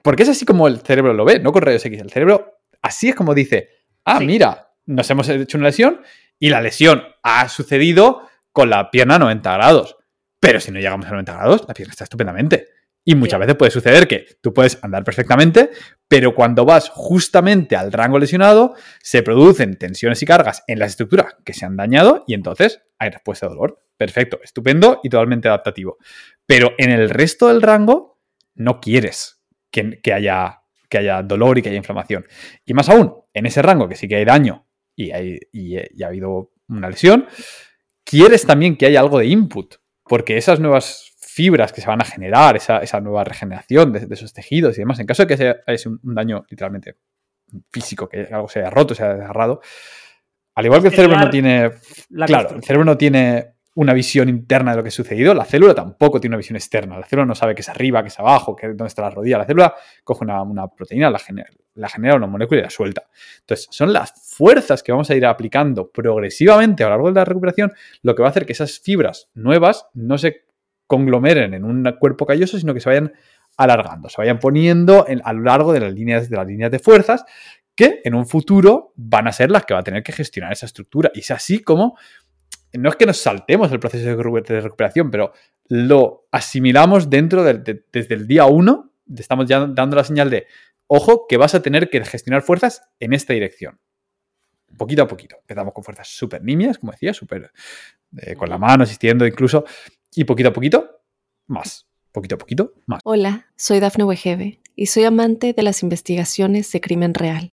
porque es así como el cerebro lo ve, no con rayos X. El cerebro Así es como dice, ah, mira, nos hemos hecho una lesión y la lesión ha sucedido con la pierna a 90 grados. Pero si no llegamos a 90 grados, la pierna está estupendamente. Y muchas veces puede suceder que tú puedes andar perfectamente, pero cuando vas justamente al rango lesionado, se producen tensiones y cargas en las estructuras que se han dañado y entonces hay respuesta de dolor. Perfecto, estupendo y totalmente adaptativo. Pero en el resto del rango no quieres que, que haya que haya dolor y que haya inflamación. Y más aún, en ese rango que sí que hay daño y, hay, ha habido una lesión, quieres también que haya algo de input, porque esas nuevas fibras que se van a generar, esa, nueva regeneración de, esos tejidos y demás, en caso de que sea un, daño literalmente físico, que algo se haya roto, se haya desgarrado, al igual que el cerebro no tiene. Claro, el cerebro no tiene una visión interna de lo que ha sucedido. La célula tampoco tiene una visión externa. La célula no sabe qué es arriba, qué es abajo, qué, dónde está la rodilla. La célula coge una, proteína, la genera, la genera una molécula y la suelta. Entonces, son las fuerzas que vamos a ir aplicando progresivamente a lo largo de la recuperación lo que va a hacer que esas fibras nuevas no se conglomeren en un cuerpo calloso, sino que se vayan alargando, se vayan poniendo a lo largo de las líneas de las líneas de fuerzas que en un futuro van a ser las que va a tener que gestionar esa estructura. Y es así como no es que nos saltemos el proceso de recuperación, pero lo asimilamos dentro de, desde el día uno, estamos ya dando la señal de, ojo, que vas a tener que gestionar fuerzas en esta dirección. Poquito a poquito. Empezamos con fuerzas súper nimias, como decía, súper eh, con la mano, asistiendo incluso, y poquito a poquito, más. Poquito a poquito, más. Hola, soy Dafne Wegebe y soy amante de las investigaciones de crimen real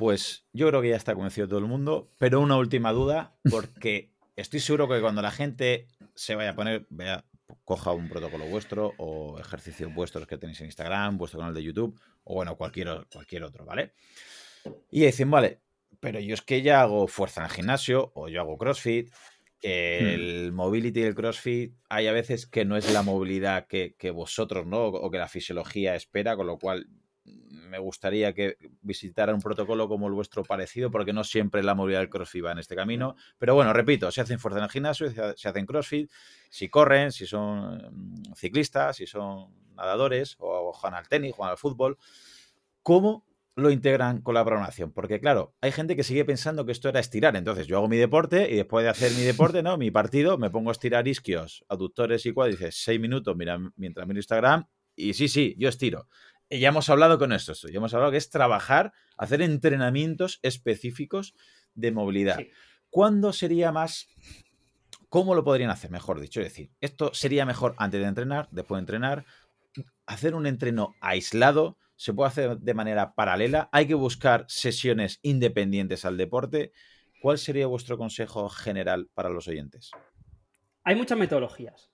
Pues yo creo que ya está convencido todo el mundo, pero una última duda, (laughs) porque estoy seguro que cuando la gente se vaya a poner, vea, coja un protocolo vuestro o ejercicios vuestros que tenéis en Instagram, vuestro canal de YouTube o bueno, cualquier, cualquier otro, ¿vale? Y dicen, vale, pero yo es que ya hago fuerza en el gimnasio o yo hago CrossFit. Hmm. el mobility y el CrossFit hay a veces que no es la movilidad que, que vosotros, ¿no? O que la fisiología espera, con lo cual me gustaría que visitaran un protocolo como el vuestro parecido, porque no siempre la movilidad del CrossFit va en este camino. Pero bueno, repito, si hacen fuerza en el gimnasio, si hacen CrossFit, si corren, si son mm, ciclistas, si son nadadores, o juegan al tenis, juegan al fútbol, ¿cómo lo integran con la programación? Porque claro, hay gente que sigue pensando que esto era estirar. Entonces yo hago mi deporte y después de hacer mi deporte, ¿no? Mi partido, me pongo a estirar isquios, aductores y cuádriceps, seis minutos mira, mientras miro Instagram y sí, sí, yo estiro ya hemos hablado con esto, ya hemos hablado que es trabajar, hacer entrenamientos específicos de movilidad. ¿Cuándo sería más ¿Cómo lo podrían hacer? Mejor dicho, es decir, esto sería mejor antes de entrenar, después de entrenar, hacer un entreno aislado, se puede hacer de manera paralela, hay que buscar sesiones independientes al deporte. ¿Cuál sería vuestro consejo general para los oyentes? Hay muchas metodologías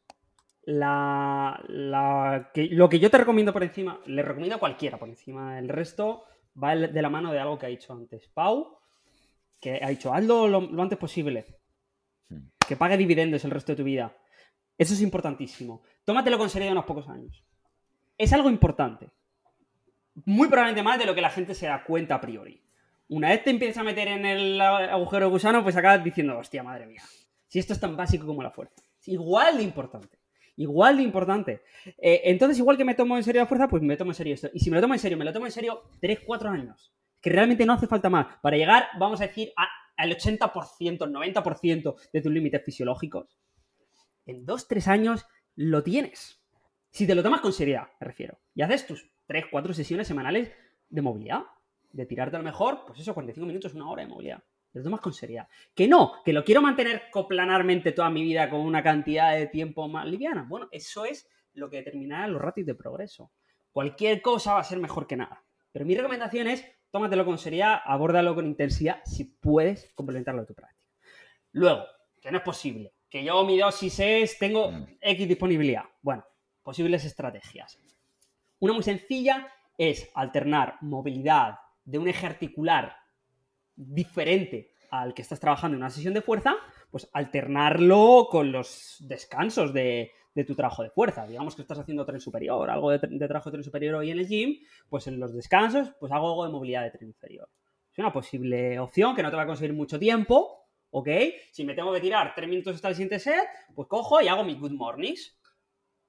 la, lo que yo te recomiendo por encima, le recomiendo a cualquiera por encima. El resto va de la mano de algo que ha dicho antes Pau, que ha dicho, hazlo lo, antes posible. Hmm. Que pague dividendos el resto de tu vida. Eso es importantísimo. Tómatelo con seriedad unos pocos años. Es algo importante. Muy probablemente más de lo que la gente se da cuenta a priori. Una vez te empiezas a meter en el agujero gusano, pues acabas diciendo, hostia, madre mía. Si esto es tan básico como la fuerza. Es igual de importante igual de importante. Eh, entonces, igual que me tomo en serio la fuerza, pues me tomo en serio esto. Y si me lo tomo en serio, me lo tomo en serio 3, 4 años. Que realmente no hace falta más. Para llegar, vamos a decir, al 80%, 90% de tus límites fisiológicos. En 2, 3 años lo tienes. Si te lo tomas con seriedad, me refiero. Y haces tus 3, 4 sesiones semanales de movilidad. De tirarte a lo mejor, pues eso, 45 minutos, una hora de movilidad lo tomas con seriedad. Que no, que lo quiero mantener coplanarmente toda mi vida con una cantidad de tiempo más liviana. Bueno, eso es lo que determinará los ratios de progreso. Cualquier cosa va a ser mejor que nada. Pero mi recomendación es, tómatelo con seriedad, abórdalo con intensidad, si puedes complementarlo a tu práctica. Luego, que no es posible, que yo mi dosis es, tengo mm. X disponibilidad. Bueno, posibles estrategias. Una muy sencilla es alternar movilidad de un eje articular diferente al que estás trabajando en una sesión de fuerza, pues alternarlo con los descansos de, tu trabajo de fuerza. Digamos que estás haciendo tren superior, algo de, trabajo de tren superior hoy en el gym, pues en los descansos, pues hago algo de movilidad de tren inferior. Es una posible opción que no te va a conseguir mucho tiempo, ¿ok? Si me tengo que tirar tres minutos hasta el siguiente set, pues cojo y hago mi good mornings.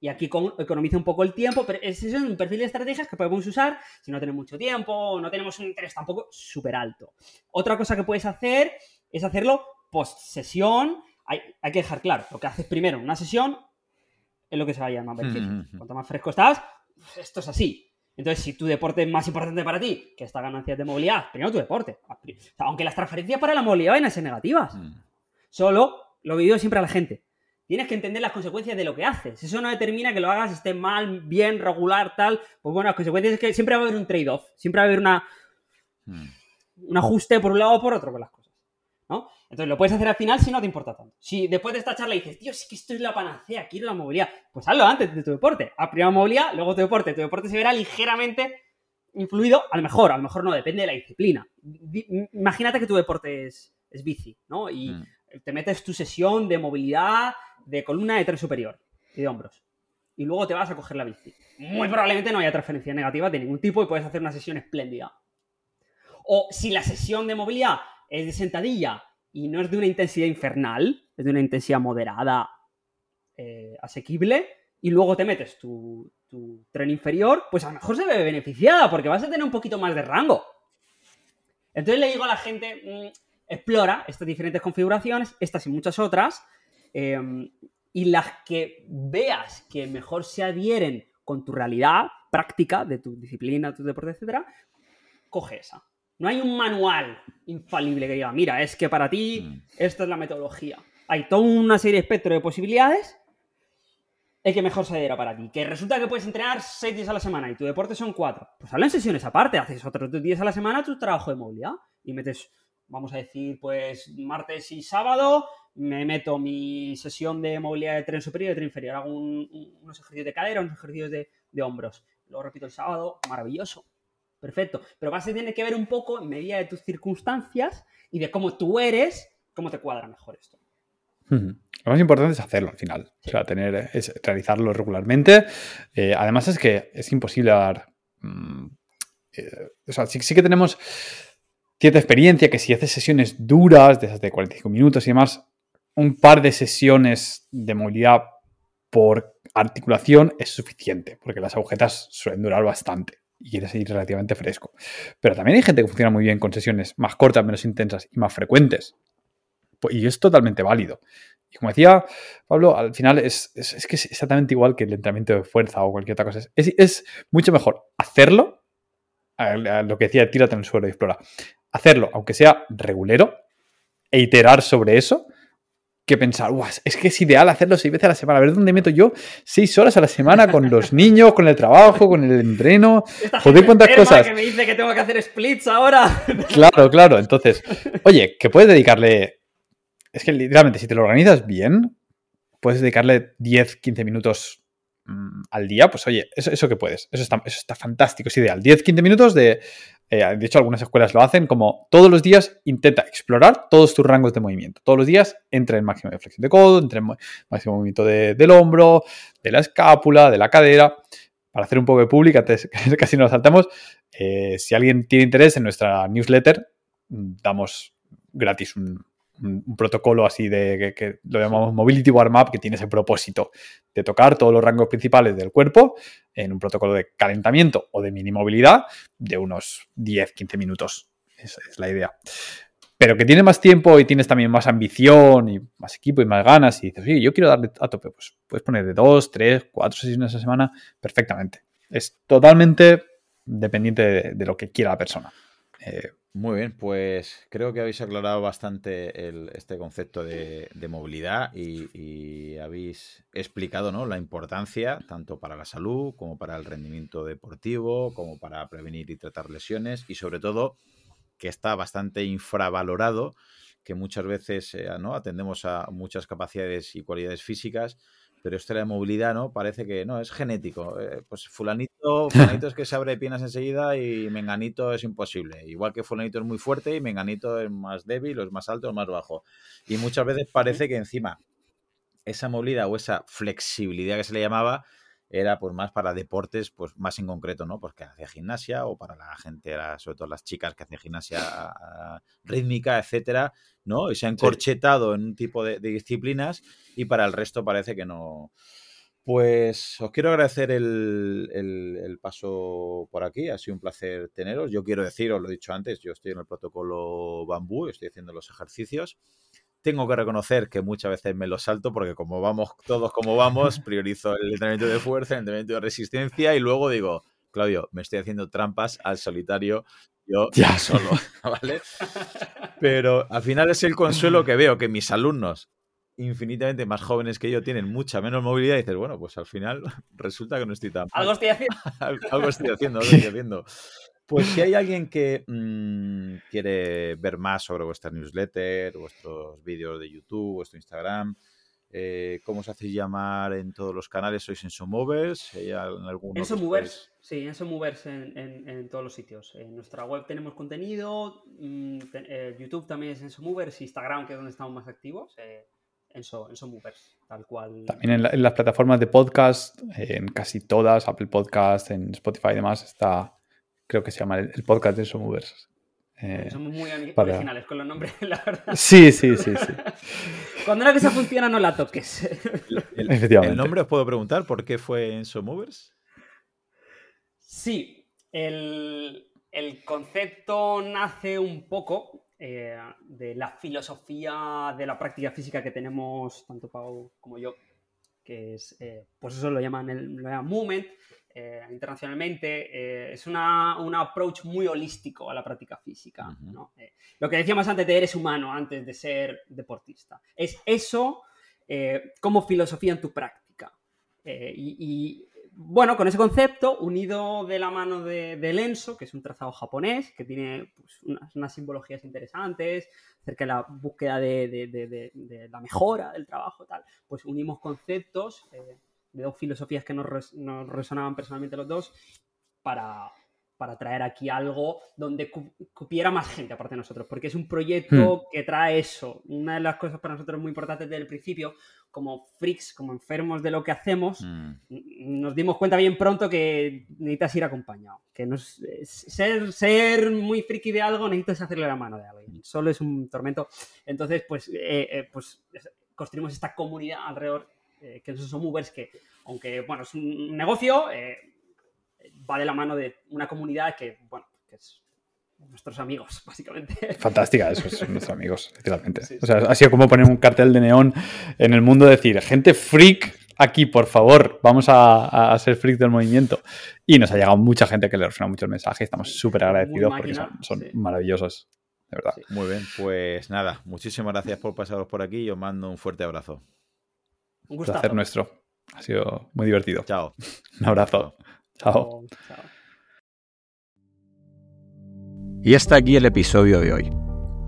Y aquí economiza un poco el tiempo, pero ese es un perfil de estrategias que podemos usar si no tenemos mucho tiempo, no tenemos un interés tampoco súper alto. Otra cosa que puedes hacer es hacerlo post sesión. Hay, que dejar claro, lo que haces primero en una sesión es lo que se va a llamar beneficio. Cuanto más fresco estás, pues esto es así. Entonces, si tu deporte es más importante para ti que esta ganancia de movilidad, primero tu deporte. aunque las transferencias para la movilidad vayan a ser negativas. Mm. Solo lo que digo siempre a la gente tienes que entender las consecuencias de lo que haces. Eso no determina que lo hagas esté mal, bien, regular, tal. Pues bueno, las consecuencias es que siempre va a haber un trade-off, siempre va a haber una, hmm. un ajuste por un lado o por otro con las cosas. ¿no? Entonces lo puedes hacer al final si no te importa tanto. Si después de esta charla dices, tío, es que esto es la panacea, quiero la movilidad, pues hazlo antes de tu deporte. A primera movilidad, luego tu deporte. Tu deporte se verá ligeramente influido, a lo mejor, a lo mejor no, depende de la disciplina. Imagínate que tu deporte es, es bici, ¿no? Y hmm. te metes tu sesión de movilidad de columna de tren superior y de hombros. Y luego te vas a coger la bici. Muy probablemente no haya transferencia negativa de ningún tipo y puedes hacer una sesión espléndida. O si la sesión de movilidad es de sentadilla y no es de una intensidad infernal, es de una intensidad moderada, eh, asequible, y luego te metes tu, tren inferior, pues a lo mejor se ve beneficiada porque vas a tener un poquito más de rango. Entonces le digo a la gente, mm, explora estas diferentes configuraciones, estas y muchas otras, em, y las que veas que mejor se adhieren con tu realidad práctica de tu disciplina, tu deporte, etcétera, coge esa. No hay un manual infalible que diga, mira, es que para ti mm. esta es la metodología. Hay toda una serie de espectro de posibilidades el que mejor se adhiera para ti. Que resulta que puedes entrenar seis días a la semana y tu deporte son cuatro. Pues habla en sesiones aparte, haces otros dos días a la semana tu trabajo de movilidad y metes, vamos a decir, pues martes y sábado me meto mi sesión de movilidad de tren superior y de tren inferior. Hago unos ejercicios de cadera, unos ejercicios de, de hombros. Lo repito el sábado, maravilloso. Perfecto. Pero vas a tener que ver un poco, en medida de tus circunstancias y de cómo tú eres, cómo te cuadra mejor esto. Lo más importante es hacerlo al final. O sea, tener, es realizarlo regularmente. Eh, además es que es imposible dar. Mm, eh, o sea, sí, que tenemos cierta experiencia que si haces sesiones duras, de esas de 45 minutos y demás, un par de sesiones de movilidad por articulación es suficiente, porque las agujetas suelen durar bastante y quieres ir relativamente fresco. Pero también hay gente que funciona muy bien con sesiones más cortas, menos intensas y más frecuentes. Pues, y es totalmente válido. Y como decía Pablo, al final es, que es exactamente igual que el entrenamiento de fuerza o cualquier otra cosa. Es, mucho mejor hacerlo, lo que decía, tírate en el suelo y explora. Hacerlo, aunque sea regulero, e iterar sobre eso, que pensar, es que es ideal hacerlo seis veces a la semana. A ver dónde meto yo seis horas a la semana con los (laughs) niños, con el trabajo, con el entreno. Joder, cuántas cosas. que me dice que tengo que hacer splits ahora. (laughs) Claro, claro. Entonces, oye, que puedes dedicarle. Es que literalmente, si te lo organizas bien, puedes dedicarle 10, 15 minutos mm, al día. Pues oye, eso, eso que puedes. Eso está, eso está fantástico, es ideal. 10, 15 minutos de eh, de hecho, algunas escuelas lo hacen como todos los días intenta explorar todos tus rangos de movimiento. Todos los días entra en máximo de flexión de codo, entra en máximo movimiento del hombro, de la escápula, de la cadera. Para hacer un poco de pública, (laughs) casi nos saltamos, eh, si alguien tiene interés en nuestra newsletter, damos gratis un, un, protocolo así de que, lo llamamos Mobility Warm Up, que tiene ese propósito de tocar todos los rangos principales del cuerpo en un protocolo de calentamiento o de mini movilidad de unos 10-15 minutos. Esa es la idea. Pero que tiene más tiempo y tienes también más ambición y más equipo y más ganas y dices, sí, yo quiero darle a tope, pues puedes poner de dos, tres, cuatro sesiones a la semana perfectamente. Es totalmente dependiente de, lo que quiera la persona. Eh, muy bien, pues creo que habéis aclarado bastante este concepto de, movilidad y, habéis explicado ¿no? la importancia tanto para la salud como para el rendimiento deportivo, como para prevenir y tratar lesiones y sobre todo que está bastante infravalorado, que muchas veces eh, ¿no? atendemos a muchas capacidades y cualidades físicas, pero esto de la movilidad, ¿no? Parece que no, es genético. Eh, pues fulanito, (laughs) fulanito es que se abre piernas enseguida y menganito es imposible. Igual que fulanito es muy fuerte y menganito es más débil, o es más alto o más bajo. Y muchas veces parece que encima esa movilidad o esa flexibilidad que se le llamaba era pues más para deportes pues más en concreto, ¿no? Porque hacía gimnasia o para la gente, sobre todo las chicas que hacen gimnasia ah, rítmica, etcétera, ¿no? Y se ha encorchetado en un tipo de, disciplinas y para el resto parece que no. Pues os quiero agradecer el, el, paso por aquí, ha sido un placer teneros. Yo quiero deciros, lo he dicho antes, yo estoy en el protocolo bambú, estoy haciendo los ejercicios tengo que reconocer que muchas veces me lo salto porque como vamos todos como vamos, (laughs) priorizo el entrenamiento de fuerza, el entrenamiento de resistencia y luego digo, Claudio, me estoy haciendo trampas al solitario yo ya (laughs) solo, ¿vale? Pero al final es el consuelo que veo que mis alumnos infinitamente más jóvenes que yo tienen mucha menos movilidad y dices, bueno, pues al final resulta que no estoy tan... Algo estoy haciendo. (laughs) algo estoy haciendo, algo estoy haciendo. Pues si hay alguien que mm, quiere ver más sobre vuestra newsletter, vuestros vídeos de YouTube, vuestro Instagram, eh, ¿cómo os hacéis llamar en todos los canales? ¿Sois en Somovers? ¿Hay en Somovers, sí, en Somovers en, en, todos los sitios. En nuestra web tenemos contenido, mm, eh, YouTube también es en Somovers, Instagram, que es donde estamos más activos. Eh, en, so, tal cual. También en, las plataformas de podcast, en casi todas, Apple Podcast, en Spotify y demás, está creo que se llama el, podcast de Somovers. Eh, Somos muy originales con los nombres, (laughs) la verdad. Sí, sí, sí, sí. (laughs) Cuando una cosa funciona, no la toques. El, Efectivamente. ¿El nombre os puedo preguntar por qué fue en Movers? Sí, el, concepto nace un poco eh, de la filosofía de la práctica física que tenemos tanto Pau como yo, que es, eh, pues eso lo llaman, el, lo llaman movement eh, internacionalmente. Eh, es una, un approach muy holístico a la práctica física. lo que decíamos antes de eres humano, antes de ser deportista. Es eso como filosofía en tu práctica. y, bueno, con ese concepto, unido de la mano de, de Lenso, que es un trazado japonés, que tiene pues, unas, simbologías interesantes acerca de la búsqueda de, la mejora del trabajo, tal, pues unimos conceptos eh, de dos filosofías que nos, nos resonaban personalmente los dos para, para traer aquí algo donde cupiera más gente aparte de nosotros, porque es un proyecto hmm. que trae eso. Una de las cosas para nosotros muy importantes desde el principio, como freaks, como enfermos de lo que hacemos, hmm. nos dimos cuenta bien pronto que necesitas ir acompañado. Que no ser, ser muy friki de algo necesitas hacerle la mano de alguien. Solo es un tormento. Entonces, pues, eh, eh, pues construimos esta comunidad alrededor, eh, que son movers que, aunque bueno, es un negocio, va de la mano de una comunidad que, bueno, que es nuestros amigos, (laughs) básicamente. Fantástica, esos son nuestros amigos, literalmente. O sea, ha sido como poner un cartel de neón en el mundo, decir, gente freak aquí, por favor, vamos a, ser freak del movimiento. Y nos ha llegado mucha gente que le resuena mucho el mensaje, estamos súper agradecidos porque son, maravillosos, de verdad. Muy bien, pues nada, muchísimas gracias por pasaros por aquí y os mando un fuerte abrazo. Un gusto. Placer nuestro. Ha sido muy divertido. Chao. Un abrazo. Chao. Y hasta aquí el episodio de hoy.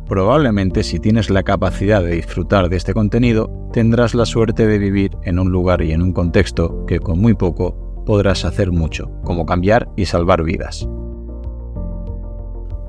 Probablemente si tienes la capacidad de disfrutar de este contenido, tendrás la suerte de vivir en un lugar y en un contexto que con muy poco podrás hacer mucho, como cambiar y salvar vidas.